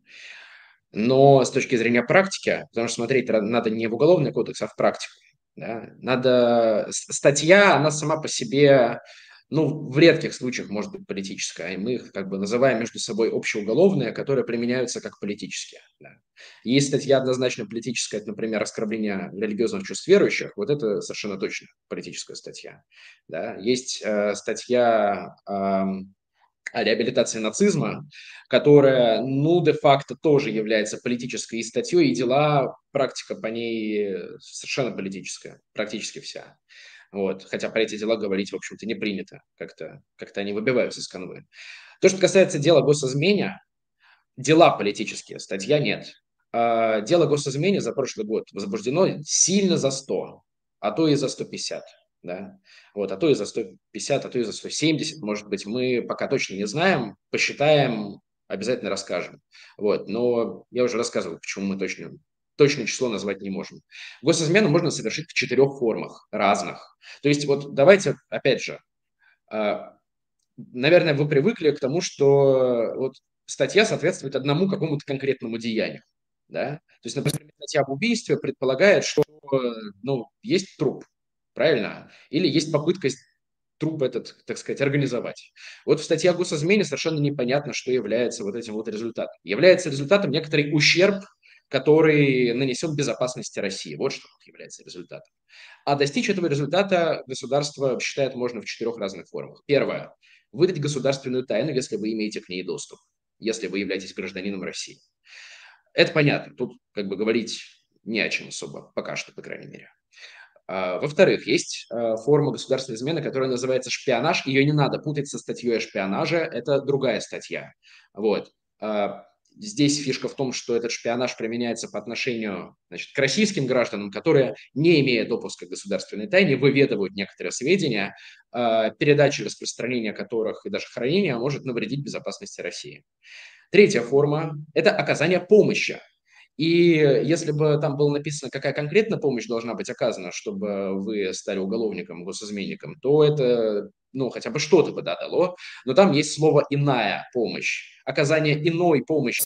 Но с точки зрения практики, потому что смотреть надо не в уголовный кодекс, а в практику. Да? Надо... Статья, она сама по себе, ну, в редких случаях может быть политическая, и мы их как бы называем между собой общеуголовные, которые применяются как политические. Да? Есть статья однозначно политическая, это, например, оскорбление религиозных чувств верующих, вот это совершенно точно политическая статья. Да? Есть э, статья... Э, реабилитации нацизма, которая, ну, де-факто тоже является политической статьей, и дела, практика по ней совершенно политическая, практически вся. Вот. Хотя про эти дела говорить, в общем-то, не принято. Как-то как они выбиваются из канвы. То, что касается дела госизмене, дела политические, статья нет. А дело госизмене за прошлый год возбуждено сильно за 100, а то и за 150 да, вот, а то и за 150, а то и за 170, может быть, мы пока точно не знаем, посчитаем, обязательно расскажем, вот, но я уже рассказывал, почему мы точно, точное число назвать не можем. Госизмену можно совершить в четырех формах разных, то есть вот давайте, опять же, а, наверное, вы привыкли к тому, что вот статья соответствует одному какому-то конкретному деянию, да, то есть, например, статья об убийстве предполагает, что, ну, есть труп, правильно? Или есть попытка труп этот, так сказать, организовать. Вот в статье о госизмене совершенно непонятно, что является вот этим вот результатом. Является результатом некоторый ущерб, который нанесен безопасности России. Вот что является результатом. А достичь этого результата государство считает можно в четырех разных формах. Первое. Выдать государственную тайну, если вы имеете к ней доступ, если вы являетесь гражданином России. Это понятно. Тут как бы говорить не о чем особо, пока что, по крайней мере. А, во-вторых, есть а, форма государственной измены, которая называется шпионаж. Ее не надо путать со статьей о шпионаже, это другая статья. Вот. А, здесь фишка в том, что этот шпионаж применяется по отношению значит, к российским гражданам, которые, не имея допуска к государственной тайне, выведывают некоторые сведения передачи распространения которых и даже хранения может навредить безопасности России. Третья форма – это оказание помощи. И если бы там было написано, какая конкретно помощь должна быть оказана, чтобы вы стали уголовником, госизменником, то это, ну, хотя бы что-то бы да, дало. Но там есть слово «иная помощь». Оказание иной помощи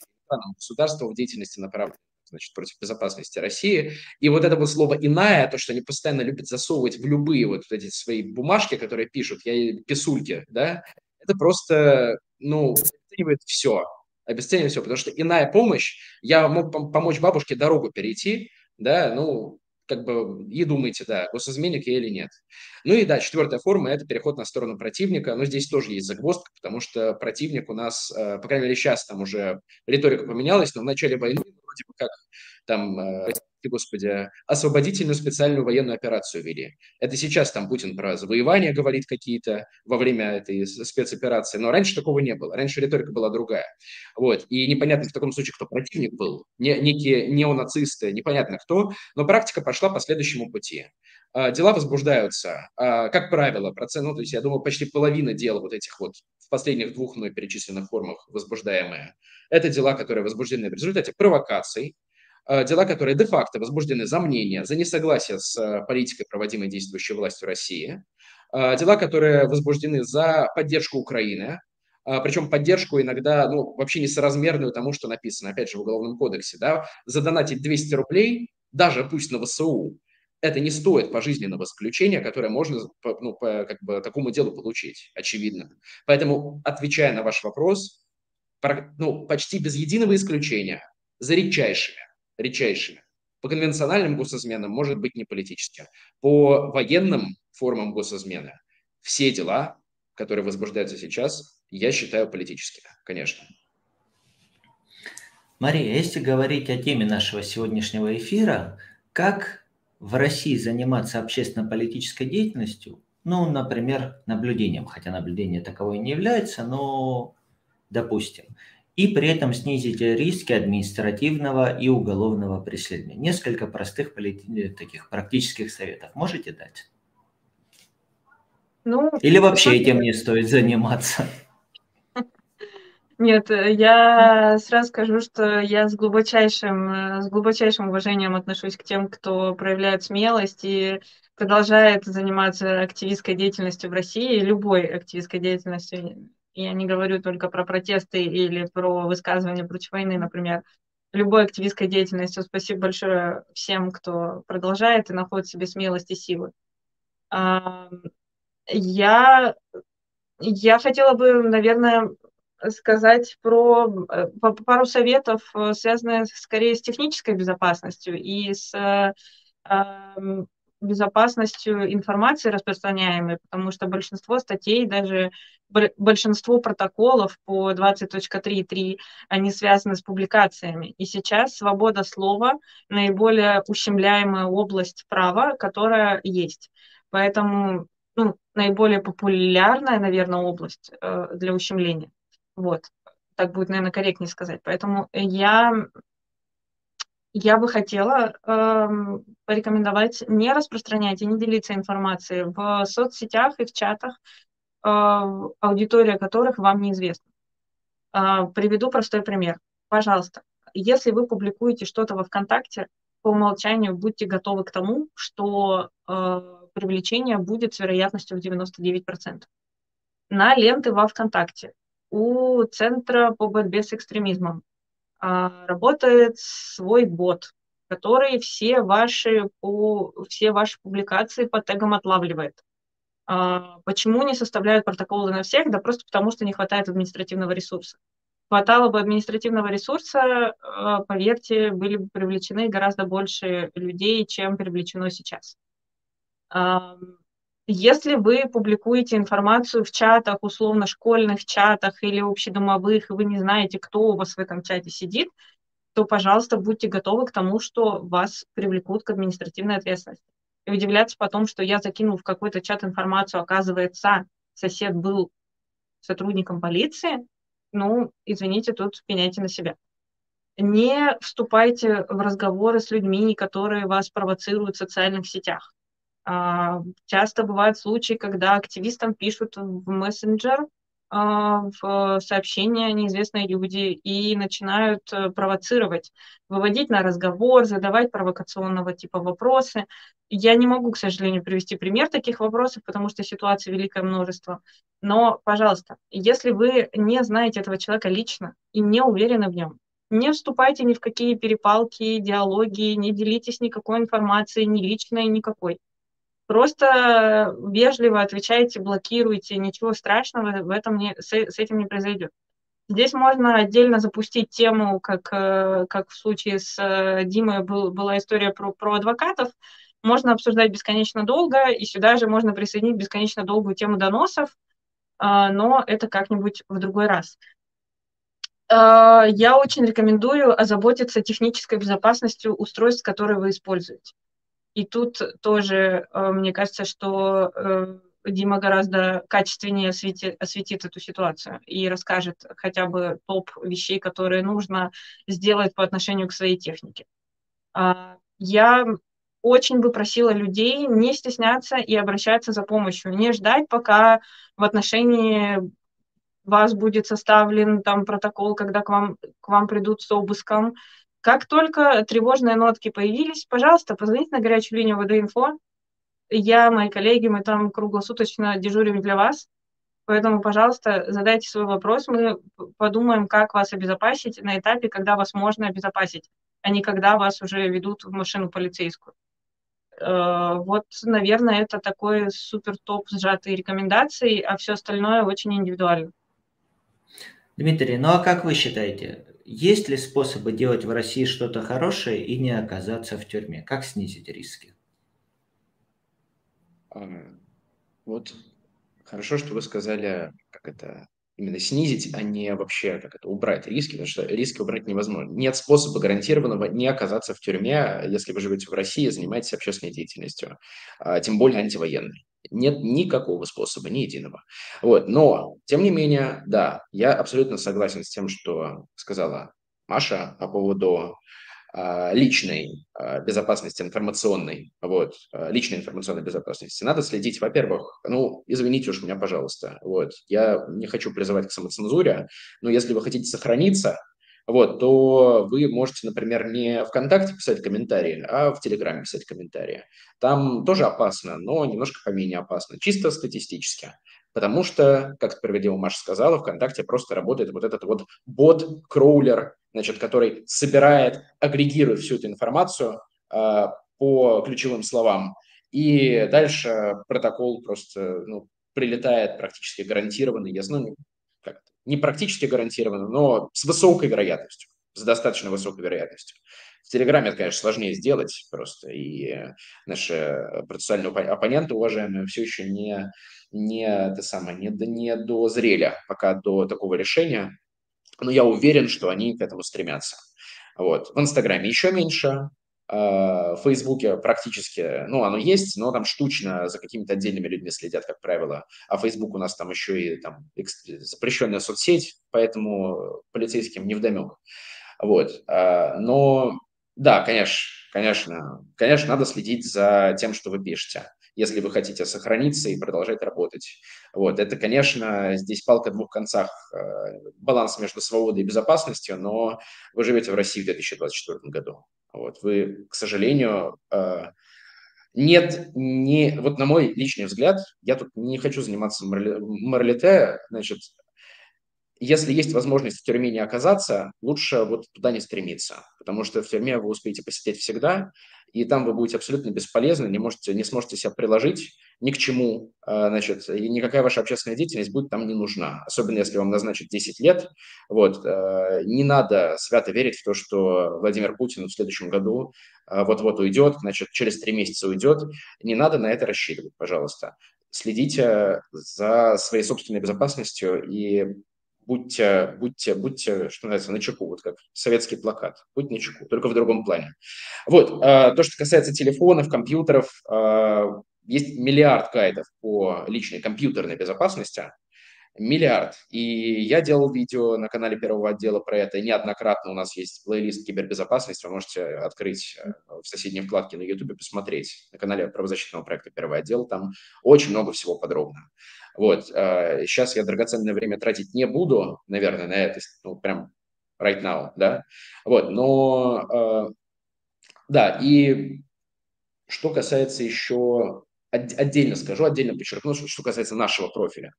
государству в деятельности направленной значит, против безопасности России. И вот это вот слово «иная», то, что они постоянно любят засовывать в любые вот эти свои бумажки, которые пишут, я писульки, да, это просто, ну, оценивает все обесцениваем все, потому что иная помощь, я мог помочь бабушке дорогу перейти, да, ну, как бы и думаете, да, госизменник я или нет. Ну и да, четвертая форма – это переход на сторону противника, но здесь тоже есть загвоздка, потому что противник у нас, э, по крайней мере, сейчас там уже риторика поменялась, но в начале войны вроде бы как там э, господи, освободительную специальную военную операцию вели. Это сейчас там Путин про завоевание говорит какие-то во время этой спецоперации, но раньше такого не было. Раньше риторика была другая. Вот. И непонятно в таком случае, кто противник был. Не, некие неонацисты, непонятно кто, но практика пошла по следующему пути. А, дела возбуждаются, а, как правило, процент, ну, то есть я думаю, почти половина дел вот этих вот в последних двух мной перечисленных формах возбуждаемые, это дела, которые возбуждены в результате провокаций, дела, которые де-факто возбуждены за мнение, за несогласие с э, политикой, проводимой действующей властью России, э, дела, которые возбуждены за поддержку Украины, причем поддержку иногда ну, вообще несоразмерную тому, что написано, опять же, в Уголовном кодексе. Да? Задонатить 200 рублей, даже пусть на ВСУ, это не стоит пожизненного заключения, которое можно ну, по как бы, такому делу получить, очевидно. Поэтому, отвечая на ваш вопрос, ну, почти без единого исключения, за редчайшими редчайшими. По конвенциональным госизменам может быть не политически. По военным формам госизмены все дела, которые возбуждаются сейчас, я считаю политическими, конечно. Мария, если говорить о теме нашего сегодняшнего эфира, как в России заниматься общественно-политической деятельностью, ну, например, наблюдением, хотя наблюдение таковой не является, но допустим – и при этом снизить риски административного и уголовного преследования. Несколько простых э, таких практических советов можете дать? Ну, Или вообще этим не стоит заниматься? Нет, я сразу скажу, что я с глубочайшим, э, с глубочайшим уважением отношусь к тем, кто проявляет смелость и продолжает заниматься активистской деятельностью в России, любой активистской деятельностью, я не говорю только про протесты или про высказывания против войны, например, любой активистской деятельностью. Спасибо большое всем, кто продолжает и находит в себе смелость и силы. Я, я хотела бы, наверное, сказать про э, пару советов, э, связанных скорее с технической безопасностью и с безопасностью информации распространяемой, потому что большинство статей, даже большинство протоколов по 20.3.3, они связаны с публикациями. И сейчас свобода слова – наиболее ущемляемая область права, которая есть. Поэтому ну, наиболее популярная, наверное, область э, для ущемления. Вот. Так будет, наверное, корректнее сказать. Поэтому я я бы хотела э, порекомендовать не распространять и не делиться информацией в соцсетях и в чатах, э, аудитория которых вам неизвестна. Э, приведу простой пример. Пожалуйста, если вы публикуете что-то во ВКонтакте, по умолчанию будьте готовы к тому, что э, привлечение будет с вероятностью в 99%. На ленты во ВКонтакте у Центра по борьбе с экстремизмом работает свой бот, который все ваши, все ваши публикации по тегам отлавливает. А, почему не составляют протоколы на всех? Да просто потому, что не хватает административного ресурса. Хватало бы административного ресурса, а, поверьте, были бы привлечены гораздо больше людей, чем привлечено сейчас. Если вы публикуете информацию в чатах, условно школьных чатах или общедомовых, и вы не знаете, кто у вас в этом чате сидит, то, пожалуйста, будьте готовы к тому, что вас привлекут к административной ответственности. И удивляться потом, что я закинул в какой-то чат информацию, оказывается, сосед был сотрудником полиции, ну, извините, тут пеняйте на себя. Не вступайте в разговоры с людьми, которые вас провоцируют в социальных сетях часто бывают случаи, когда активистам пишут в мессенджер а, в сообщения неизвестные люди и начинают э, провоцировать, выводить на разговор, задавать провокационного типа вопросы. Я не могу, к сожалению, привести пример таких вопросов, потому что ситуаций великое множество. Но, пожалуйста, если вы не знаете этого человека лично и не уверены в нем, не вступайте ни в какие перепалки, диалоги, не делитесь никакой информацией, ни личной, никакой. Просто вежливо отвечайте, блокируйте, ничего страшного в этом не, с, с этим не произойдет. Здесь можно отдельно запустить тему, как, э, как в случае с э, Димой был, была история про, про адвокатов. Можно обсуждать бесконечно долго, и сюда же можно присоединить бесконечно долгую тему доносов, а, но это как-нибудь в другой раз. А, я очень рекомендую озаботиться технической безопасностью устройств, которые вы используете. И тут тоже, э, мне кажется, что э, Дима гораздо качественнее осветит, осветит эту ситуацию и расскажет хотя бы топ вещей, которые нужно сделать по отношению к своей технике. А, я очень бы просила людей не стесняться и обращаться за помощью, не ждать, пока в отношении вас будет составлен там протокол, когда к вам, к вам придут с обыском, как только тревожные нотки появились, пожалуйста, позвоните на горячую линию ВД-инфо. Я, мои коллеги, мы там круглосуточно дежурим для вас. Поэтому, пожалуйста, задайте свой вопрос. Мы подумаем, как вас обезопасить на этапе, когда вас можно обезопасить, а не когда вас уже ведут в машину полицейскую. Э, вот, наверное, это такой супер топ сжатые рекомендации, а все остальное очень индивидуально. Дмитрий, ну а как вы считаете, есть ли способы делать в России что-то хорошее и не оказаться в тюрьме? Как снизить риски? А, вот хорошо, что вы сказали, как это именно снизить, а не вообще как это убрать риски, потому что риски убрать невозможно. Нет способа гарантированного не оказаться в тюрьме, если вы живете в России и занимаетесь общественной деятельностью, а, тем более антивоенной. Нет никакого способа, ни единого. Вот. Но, тем не менее, да, я абсолютно согласен с тем, что сказала Маша по поводу а, личной а, безопасности информационной, вот, а, личной информационной безопасности. Надо следить, во-первых, ну, извините уж меня, пожалуйста, вот, я не хочу призывать к самоцензуре, но если вы хотите сохраниться, вот, то вы можете, например, не ВКонтакте писать комментарии, а в Телеграме писать комментарии. Там тоже опасно, но немножко поменее опасно, чисто статистически. Потому что, как справедливо Маша сказала, ВКонтакте просто работает вот этот вот бот-кроулер, значит, который собирает, агрегирует всю эту информацию э, по ключевым словам. И дальше протокол просто ну, прилетает практически гарантированно. Я как не практически гарантированно, но с высокой вероятностью, с достаточно высокой вероятностью. В Телеграме это, конечно, сложнее сделать просто, и наши процессуальные оппоненты, уважаемые, все еще не, не, это самое, не, не дозрели пока до такого решения, но я уверен, что они к этому стремятся. Вот. В Инстаграме еще меньше, в Фейсбуке практически, ну, оно есть, но там штучно за какими-то отдельными людьми следят, как правило. А Facebook у нас там еще и там запрещенная соцсеть, поэтому полицейским не вдомек. Вот. А, но да, конечно, конечно, конечно, надо следить за тем, что вы пишете если вы хотите сохраниться и продолжать работать. Вот, это, конечно, здесь палка в двух концах, э, баланс между свободой и безопасностью, но вы живете в России в 2024 году. Вот, вы, к сожалению, э, нет, не, вот на мой личный взгляд, я тут не хочу заниматься моралите, значит, если есть возможность в тюрьме не оказаться, лучше вот туда не стремиться, потому что в тюрьме вы успеете посидеть всегда, и там вы будете абсолютно бесполезны, не, можете, не сможете себя приложить ни к чему, а, значит, и никакая ваша общественная деятельность будет там не нужна, особенно если вам назначат 10 лет. Вот, а, не надо свято верить в то, что Владимир Путин в следующем году а, вот-вот уйдет, значит, через три месяца уйдет. Не надо на это рассчитывать, пожалуйста. Следите за своей собственной безопасностью и будьте, будьте, будьте, что называется, на чеку, вот как советский плакат, будь на чеку, только в другом плане. Вот, а, то, что касается телефонов, компьютеров, а, есть миллиард гайдов по личной компьютерной безопасности, Миллиард. И я делал видео на канале Первого отдела про это. неоднократно у нас есть плейлист кибербезопасности. Вы можете открыть э, в соседней вкладке на YouTube посмотреть. На канале правозащитного проекта Первый отдел. Там очень много всего подробно. Вот. Сейчас я драгоценное время тратить не буду, наверное, на это. Ну, прям right now, да. Вот. Но, да, и что касается еще отдельно скажу, отдельно подчеркну, что касается нашего профиля.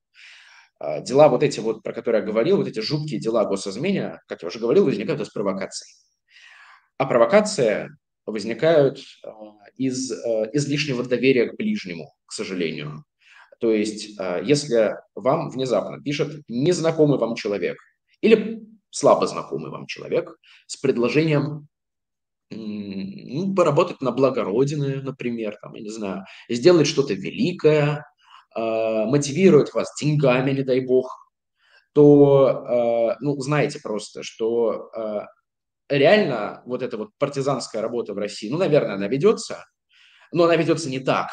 А, дела вот эти вот, про которые я говорил, вот эти жуткие дела о госизмене, как я уже говорил, возникают из провокаций. А провокации возникают а, из а, излишнего доверия к ближнему, к сожалению. То есть, если вам внезапно пишет незнакомый вам человек или слабо знакомый вам человек с предложением ну, поработать на благо Родины, например, там, я не знаю, сделать что-то великое, мотивирует вас деньгами, не дай бог, то, э, ну, знаете просто, что э, реально вот эта вот партизанская работа в России, ну, наверное, она ведется, но она ведется не так,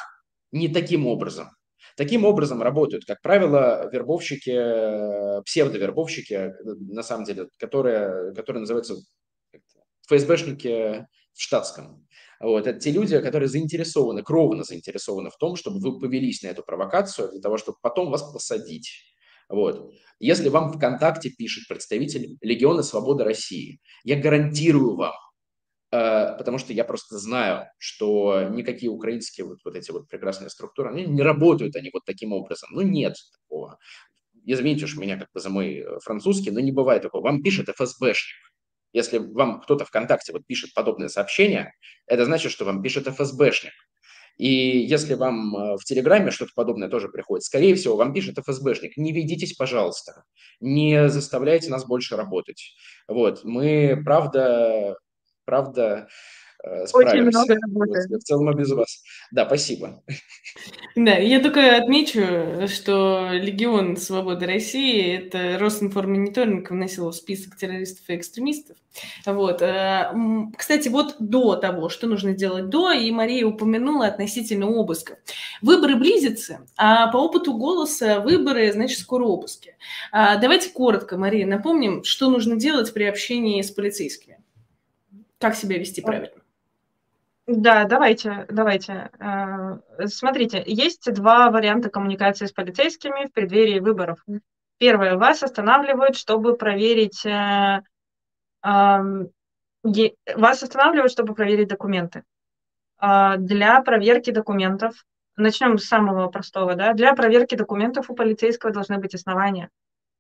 не таким образом. Таким образом работают, как правило, вербовщики, псевдовербовщики, на самом деле, которые, которые называются ФСБшники в штатском. Вот. Это те люди, которые заинтересованы, кровно заинтересованы в том, чтобы вы повелись на эту провокацию для того, чтобы потом вас посадить. Вот. Если вам ВКонтакте пишет представитель Легиона Свободы России, я гарантирую вам, э, потому что я просто знаю, что никакие украинские вот, вот эти вот прекрасные структуры, они не работают они вот таким образом. Ну, нет такого. Извините уж меня как бы за мой э, французский, но не бывает такого. Вам пишет ФСБшник если вам кто-то ВКонтакте вот пишет подобное сообщение, это значит, что вам пишет ФСБшник. И если вам э, в Телеграме что-то подобное тоже приходит, скорее всего, вам пишет ФСБшник. Не ведитесь, пожалуйста. Не заставляйте нас больше работать. Вот. Мы, правда, правда, справимся. Очень много работы. В целом без вас. Да, спасибо. Да, я только отмечу, что Легион Свободы России – это Росинформониторинг вносил в список террористов и экстремистов. Вот. Э, кстати, вот до того, что нужно делать до, и Мария упомянула относительно обыска. Выборы близятся, а по опыту голоса выборы, значит, скоро обыски. А давайте коротко, Мария, напомним, что нужно делать при общении с полицейскими. Как себя вести правильно? Да, давайте, давайте. Э, смотрите, есть два варианта коммуникации с полицейскими в преддверии выборов. Первое, вас останавливают, чтобы проверить, э, вас останавливают, чтобы проверить документы. А, для проверки документов, начнем с самого простого, да, для проверки документов у полицейского должны быть основания.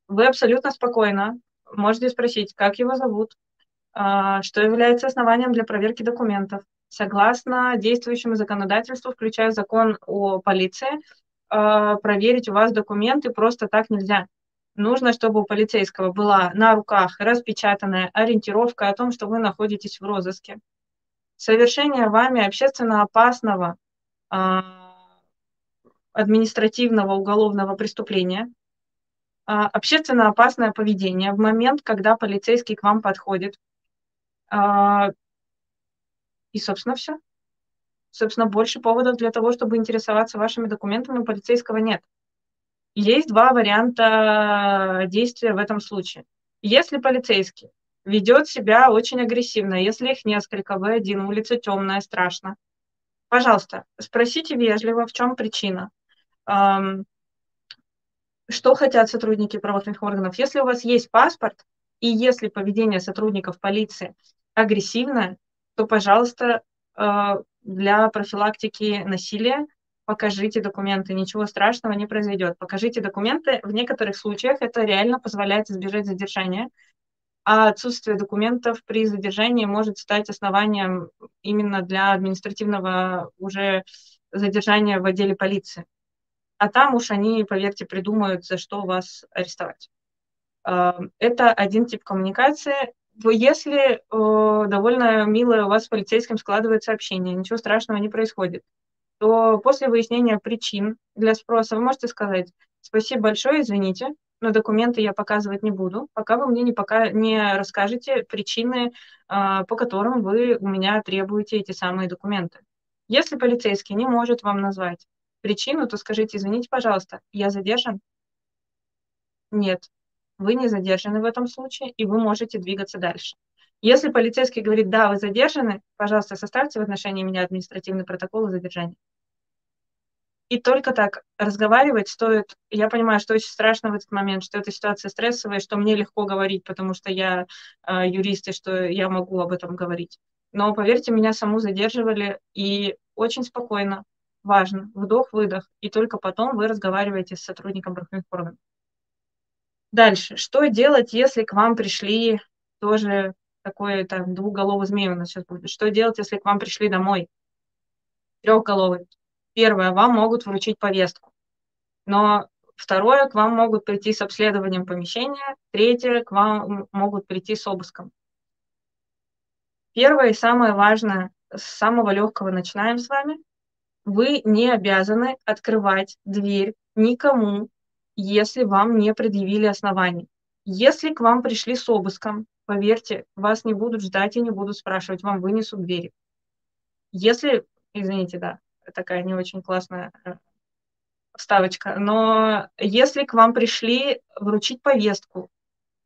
Вы абсолютно спокойно можете спросить, как его зовут, а, что является основанием для проверки документов, согласно действующему законодательству, включая закон о полиции, э, проверить у вас документы просто так нельзя. Нужно, чтобы у полицейского была на руках распечатанная ориентировка о том, что вы находитесь в розыске. Совершение вами общественно опасного э, административного уголовного преступления, э, общественно опасное поведение в момент, когда полицейский к вам подходит, и, собственно, все. Собственно, больше поводов для того, чтобы интересоваться вашими документами, у полицейского нет. Есть два варианта действия в этом случае. Если полицейский ведет себя очень агрессивно, если их несколько, вы один, улица темная, страшно, пожалуйста, спросите вежливо, в чем причина, что хотят сотрудники правоохранительных органов. Если у вас есть паспорт, и если поведение сотрудников полиции агрессивное, то, пожалуйста, э, для профилактики насилия покажите документы, ничего страшного не произойдет. Покажите документы, в некоторых случаях это реально позволяет избежать задержания, а отсутствие документов при задержании может стать основанием именно для административного уже задержания в отделе полиции. А там уж они, поверьте, придумают, за что вас арестовать. Э, это один тип коммуникации. Если э, довольно милое у вас с полицейским складывается общение, ничего страшного не происходит, то после выяснения причин для спроса вы можете сказать «Спасибо большое, извините, но документы я показывать не буду, пока вы мне не, пока, не расскажете причины, э, по которым вы у меня требуете эти самые документы». Если полицейский не может вам назвать причину, то скажите «Извините, пожалуйста, я задержан, нет, вы не задержаны в этом случае, и вы можете двигаться дальше. Если полицейский говорит, да, вы задержаны, пожалуйста, составьте в отношении меня административный протокол о задержании. И только так разговаривать стоит. Я понимаю, что очень страшно в этот момент, что эта ситуация стрессовая, что мне легко говорить, потому что я э, юрист, и что я могу об этом говорить. Но поверьте, меня саму задерживали, и очень спокойно, важно, вдох-выдох, и только потом вы разговариваете с сотрудником правоохранительных органов. Дальше. Что делать, если к вам пришли тоже такой там двухголовый змей у нас сейчас будет. Что делать, если к вам пришли домой? Трехголовый. Первое, вам могут вручить повестку. Но второе, к вам могут прийти с обследованием помещения. Третье, к вам могут прийти с обыском. Первое и самое важное, с самого легкого начинаем с вами. Вы не обязаны открывать дверь никому, если вам не предъявили оснований. Если к вам пришли с обыском, Поверьте, вас не будут ждать и не будут спрашивать, вам вынесут двери. Если, извините, да, такая не очень классная э, вставочка, но если к вам пришли вручить повестку,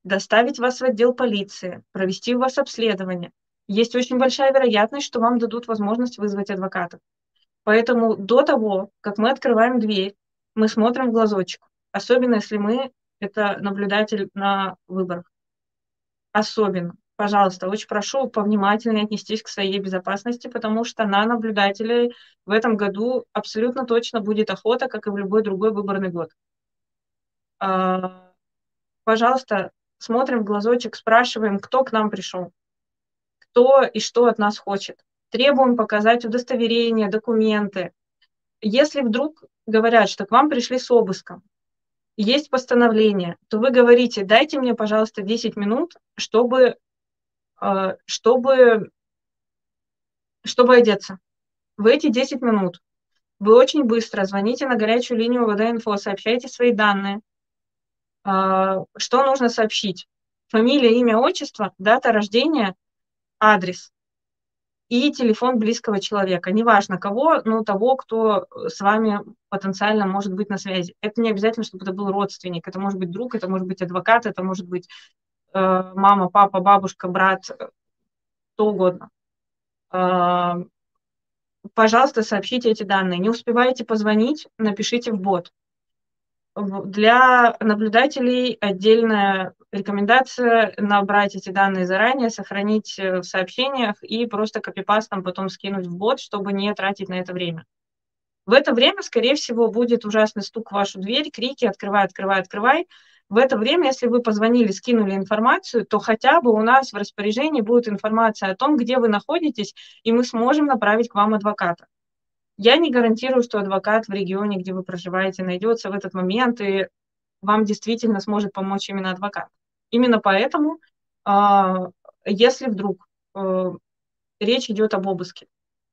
доставить вас в отдел полиции, провести у вас обследование, есть очень большая вероятность, что вам дадут возможность вызвать адвоката. Поэтому до того, как мы открываем дверь, мы смотрим в глазочек, особенно если мы это наблюдатель на выборах особенно. Пожалуйста, очень прошу повнимательнее отнестись к своей безопасности, потому что на наблюдателей в этом году абсолютно точно будет охота, как и в любой другой выборный год. А, пожалуйста, смотрим в глазочек, спрашиваем, кто к нам пришел, кто и что от нас хочет. Требуем показать удостоверение, документы. Если вдруг говорят, что к вам пришли с обыском, есть постановление, то вы говорите, дайте мне, пожалуйста, 10 минут, чтобы, э, чтобы, чтобы одеться. В эти 10 минут вы очень быстро звоните на горячую линию ВД-инфо, сообщайте свои данные. Э, что нужно сообщить? Фамилия, имя, отчество, дата рождения, адрес и телефон близкого человека. Неважно кого, но того, кто с вами потенциально может быть на связи. Это не обязательно, чтобы это был родственник. Это может быть друг, это может быть адвокат, это может быть э, мама, папа, бабушка, брат, кто угодно. Э, пожалуйста, сообщите эти данные. Не успеваете позвонить, напишите в бот. Для наблюдателей отдельная рекомендация набрать эти данные заранее, сохранить э, в сообщениях и просто копипастом потом скинуть в бот, чтобы не тратить на это время. В это время, скорее всего, будет ужасный стук в вашу дверь, крики «открывай, открывай, открывай». В это время, если вы позвонили, скинули информацию, то хотя бы у нас в распоряжении будет информация о том, где вы находитесь, и мы сможем направить к вам адвоката. Я не гарантирую, что адвокат в регионе, где вы проживаете, найдется в этот момент, и вам действительно сможет помочь именно адвокат. Именно поэтому, а, если вдруг э, речь идет об обыске,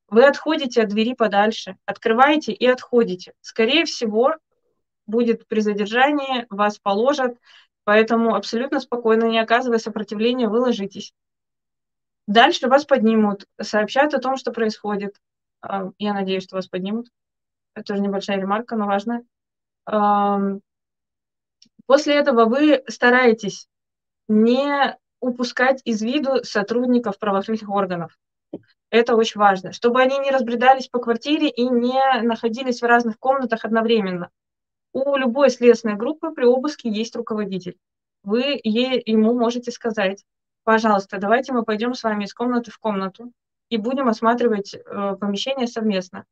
вы отходите от двери подальше, открываете и отходите. Скорее всего, будет при задержании, вас положат, поэтому абсолютно спокойно, не оказывая сопротивления, вы ложитесь. Дальше вас поднимут, сообщат о том, что происходит, я надеюсь, что вас поднимут. Это тоже небольшая ремарка, но важная. После этого вы стараетесь не упускать из виду сотрудников правоохранительных органов. Это очень важно, чтобы они не разбредались по квартире и не находились в разных комнатах одновременно. У любой следственной группы при обыске есть руководитель. Вы ей, ему можете сказать, пожалуйста, давайте мы пойдем с вами из комнаты в комнату, и будем осматривать э, помещение совместно.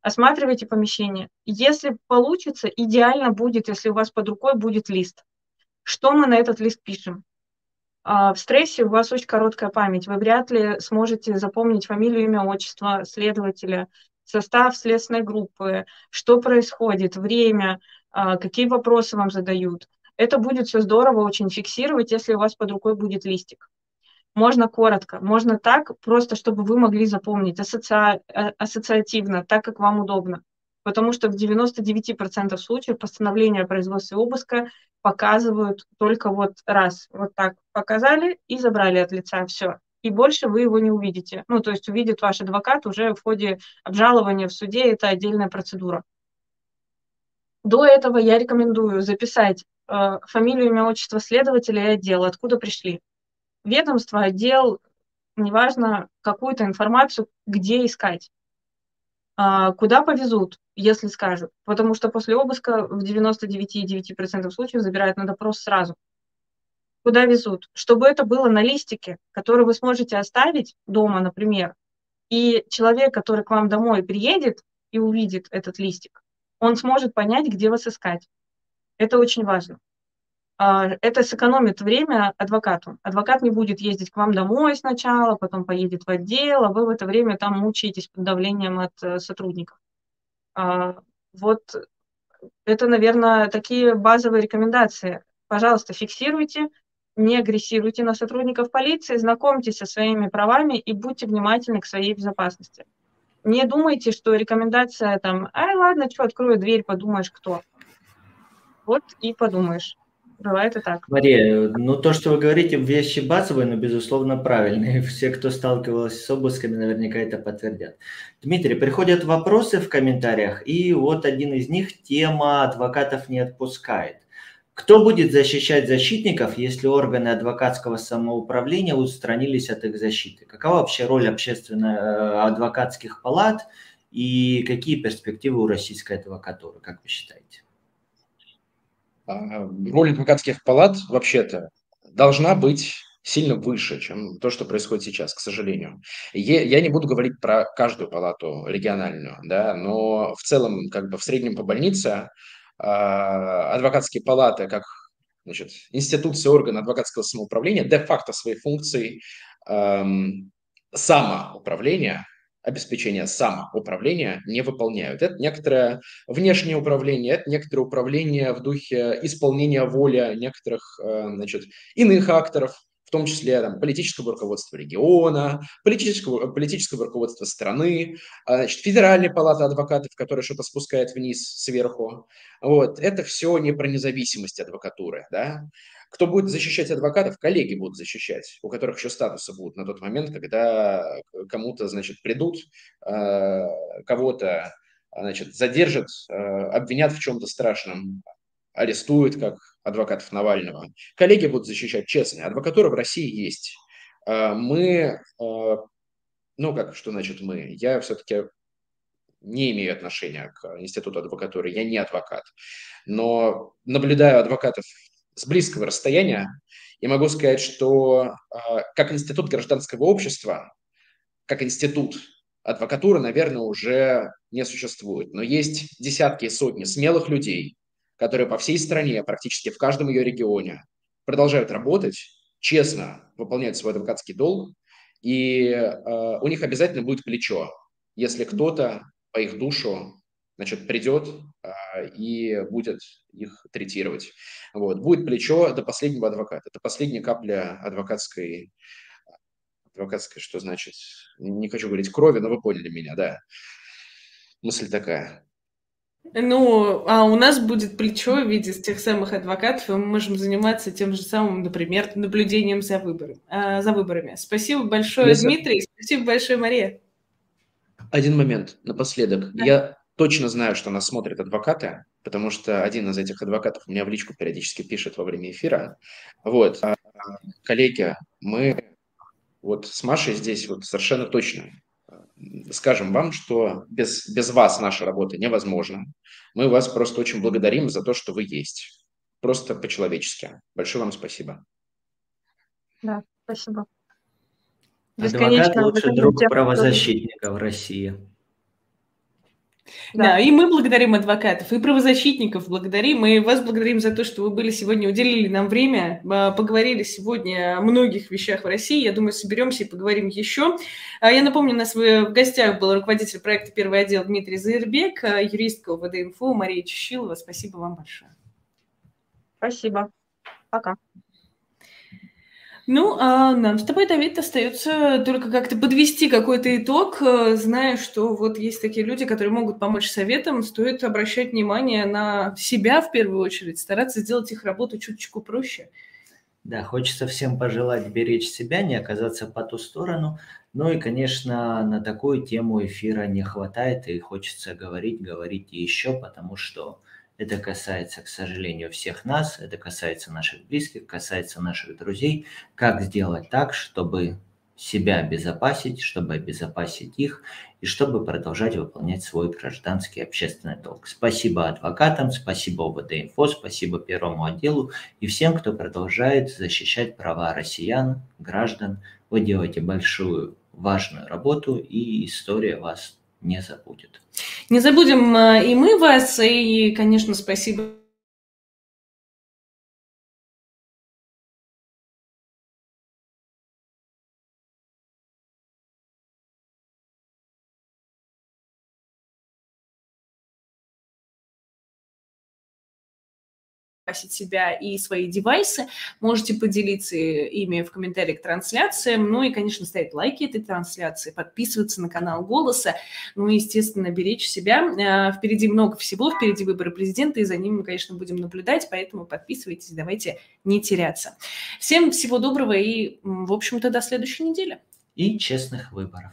Осматривайте помещение. Если получится, идеально будет, если у вас под рукой будет лист. Что мы на этот лист пишем? А, в стрессе у вас очень короткая память. Вы вряд ли сможете запомнить фамилию, имя, отчество следователя, состав следственной группы, что происходит, время, а, какие вопросы вам задают. Это будет все здорово очень фиксировать, если у вас под рукой будет листик. Можно коротко, можно так, просто чтобы вы могли запомнить, ассоци... Э, ассоциативно, так, как вам удобно. Потому что в 99% случаев постановления о производстве обыска показывают только вот раз. Вот так показали и забрали от лица все. И больше вы его не увидите. Ну, то есть увидит ваш адвокат уже в ходе обжалования в суде, это отдельная процедура. До этого я рекомендую записать э, фамилию, имя, отчество следователя и отдела, откуда пришли. Ведомство, отдел, неважно, какую-то информацию, где искать. А, куда повезут, если скажут. Потому что после обыска в 99,9% случаев забирают на допрос сразу. Куда везут? Чтобы это было на листике, который вы сможете оставить дома, например, и человек, который к вам домой приедет и увидит этот листик, он сможет понять, где вас искать. Это очень важно. А, это сэкономит время адвокату. Адвокат не будет ездить к вам домой сначала, потом поедет в отдел, а вы в это время там мучаетесь под давлением от э, сотрудников. А, вот это, наверное, такие базовые рекомендации. Пожалуйста, фиксируйте, не агрессируйте на сотрудников полиции, знакомьтесь со своими правами и будьте внимательны к своей безопасности. Не думайте, что рекомендация там, ай, ладно, что, открою дверь, подумаешь, кто. Вот и подумаешь. Бывает и так. Мария, ну то, что вы говорите, вещи базовые, но безусловно правильные. [laughs] Все, кто сталкивался с обысками, наверняка это подтвердят. Дмитрий, приходят вопросы в комментариях, и вот один из них – тема «Адвокатов не отпускает». Кто будет защищать защитников, если органы адвокатского самоуправления устранились от их защиты? Какова вообще роль общественно-адвокатских э, палат и какие перспективы у российской адвокатуры, как вы считаете? А, роль адвокатских палат вообще-то должна быть сильно выше, чем то, что происходит сейчас, к сожалению. Я не буду говорить про каждую палату региональную, да, но в целом, как бы в среднем по больнице а, адвокатские палаты, как значит, институция органа адвокатского самоуправления, де-факто свои функции эм, самоуправления обеспечения самоуправления не выполняют. Это некоторое внешнее управление, это некоторое управление в духе исполнения воли некоторых э, значит, иных акторов, в том числе там, политического руководства региона, политического, политического руководства страны, а, значит, Федеральной палаты адвокатов, которая что-то спускает вниз сверху. Вот. Это все не про независимость адвокатуры. Да? Кто будет защищать адвокатов? Коллеги будут защищать, у которых еще статусы будут на тот момент, когда кому-то, значит, придут, э, кого-то, значит, задержат, э, обвинят в чем-то страшном, арестуют, как адвокатов Навального. Коллеги будут защищать честно. Адвокатура в России есть. Э, мы, ну как, что значит мы? Я все-таки не имею отношения к институту адвокатуры, я не адвокат. Но наблюдаю адвокатов с близкого расстояния, я могу сказать, что а, как институт гражданского общества, как институт адвокатуры, наверное, уже не существует. Но есть десятки и сотни смелых людей, которые по всей стране, практически в каждом ее регионе, продолжают работать, честно выполняют свой адвокатский долг, и э, у них обязательно будет плечо, если кто-то по их душу значит, придет а, и будет их третировать. Вот. Будет плечо до последнего адвоката. Это последняя капля адвокатской, адвокатской, что значит, не хочу говорить крови, но вы поняли меня, да. Мысль такая. Ну, а у нас будет плечо в виде тех самых адвокатов, и мы можем заниматься тем же самым, например, наблюдением за, выбором, э, за выборами. Спасибо большое, Если... Дмитрий. Спасибо большое, Мария. Один момент напоследок. Да. Я точно знаю, что нас смотрят адвокаты, потому что один из этих адвокатов у меня в личку периодически пишет во время эфира. Вот, а, коллеги, мы вот с Машей здесь вот совершенно точно скажем вам, что без, без вас наша работа невозможна. Мы вас просто очень благодарим за то, что вы есть. Просто по-человечески. Большое вам спасибо. Да, спасибо. Адвокат лучший друг правозащитника в России. Да. да, и мы благодарим адвокатов, и правозащитников благодарим, и вас благодарим за то, что вы были сегодня, уделили нам время, а, поговорили сегодня о многих вещах в России. Я думаю, соберемся и поговорим еще. А, я напомню, у нас в гостях был руководитель проекта «Первый отдел» Дмитрий Заирбек, а, юристка УВД-инфо Мария Чищилова. Спасибо вам большое. Спасибо. Пока. Ну, а нам с тобой, Давид, остается только как-то подвести какой-то итог, э, зная, что вот есть такие люди, которые могут помочь советам, стоит обращать внимание на себя в первую очередь, стараться сделать их работу чуточку проще. Да, хочется всем пожелать беречь себя, не оказаться по ту сторону. Ну и, конечно, на такую тему эфира не хватает, и хочется говорить, говорить еще, потому что Это касается, к сожалению, всех нас, это касается наших близких, касается наших друзей. Как сделать так, чтобы себя обезопасить, чтобы обезопасить их и чтобы продолжать выполнять свой гражданский общественный долг. Спасибо адвокатам, спасибо ОВД-инфо, спасибо Первому отделу и всем, кто продолжает защищать права россиян, граждан. Вы делаете большую, важную работу, и история вас не забудет. Не забудем э, и мы вас, и, конечно, спасибо себя и свои девайсы. Можете поделиться ими в комментариях к трансляциям. Ну и, конечно, ставить лайки этой трансляции, подписываться на канал Голоса. Ну и, естественно, беречь себя. А, впереди много всего, впереди выборы президента, и за ними мы, конечно, будем наблюдать, поэтому подписывайтесь, давайте не теряться. Всем всего доброго и, в общем-то, до следующей недели. И честных выборов.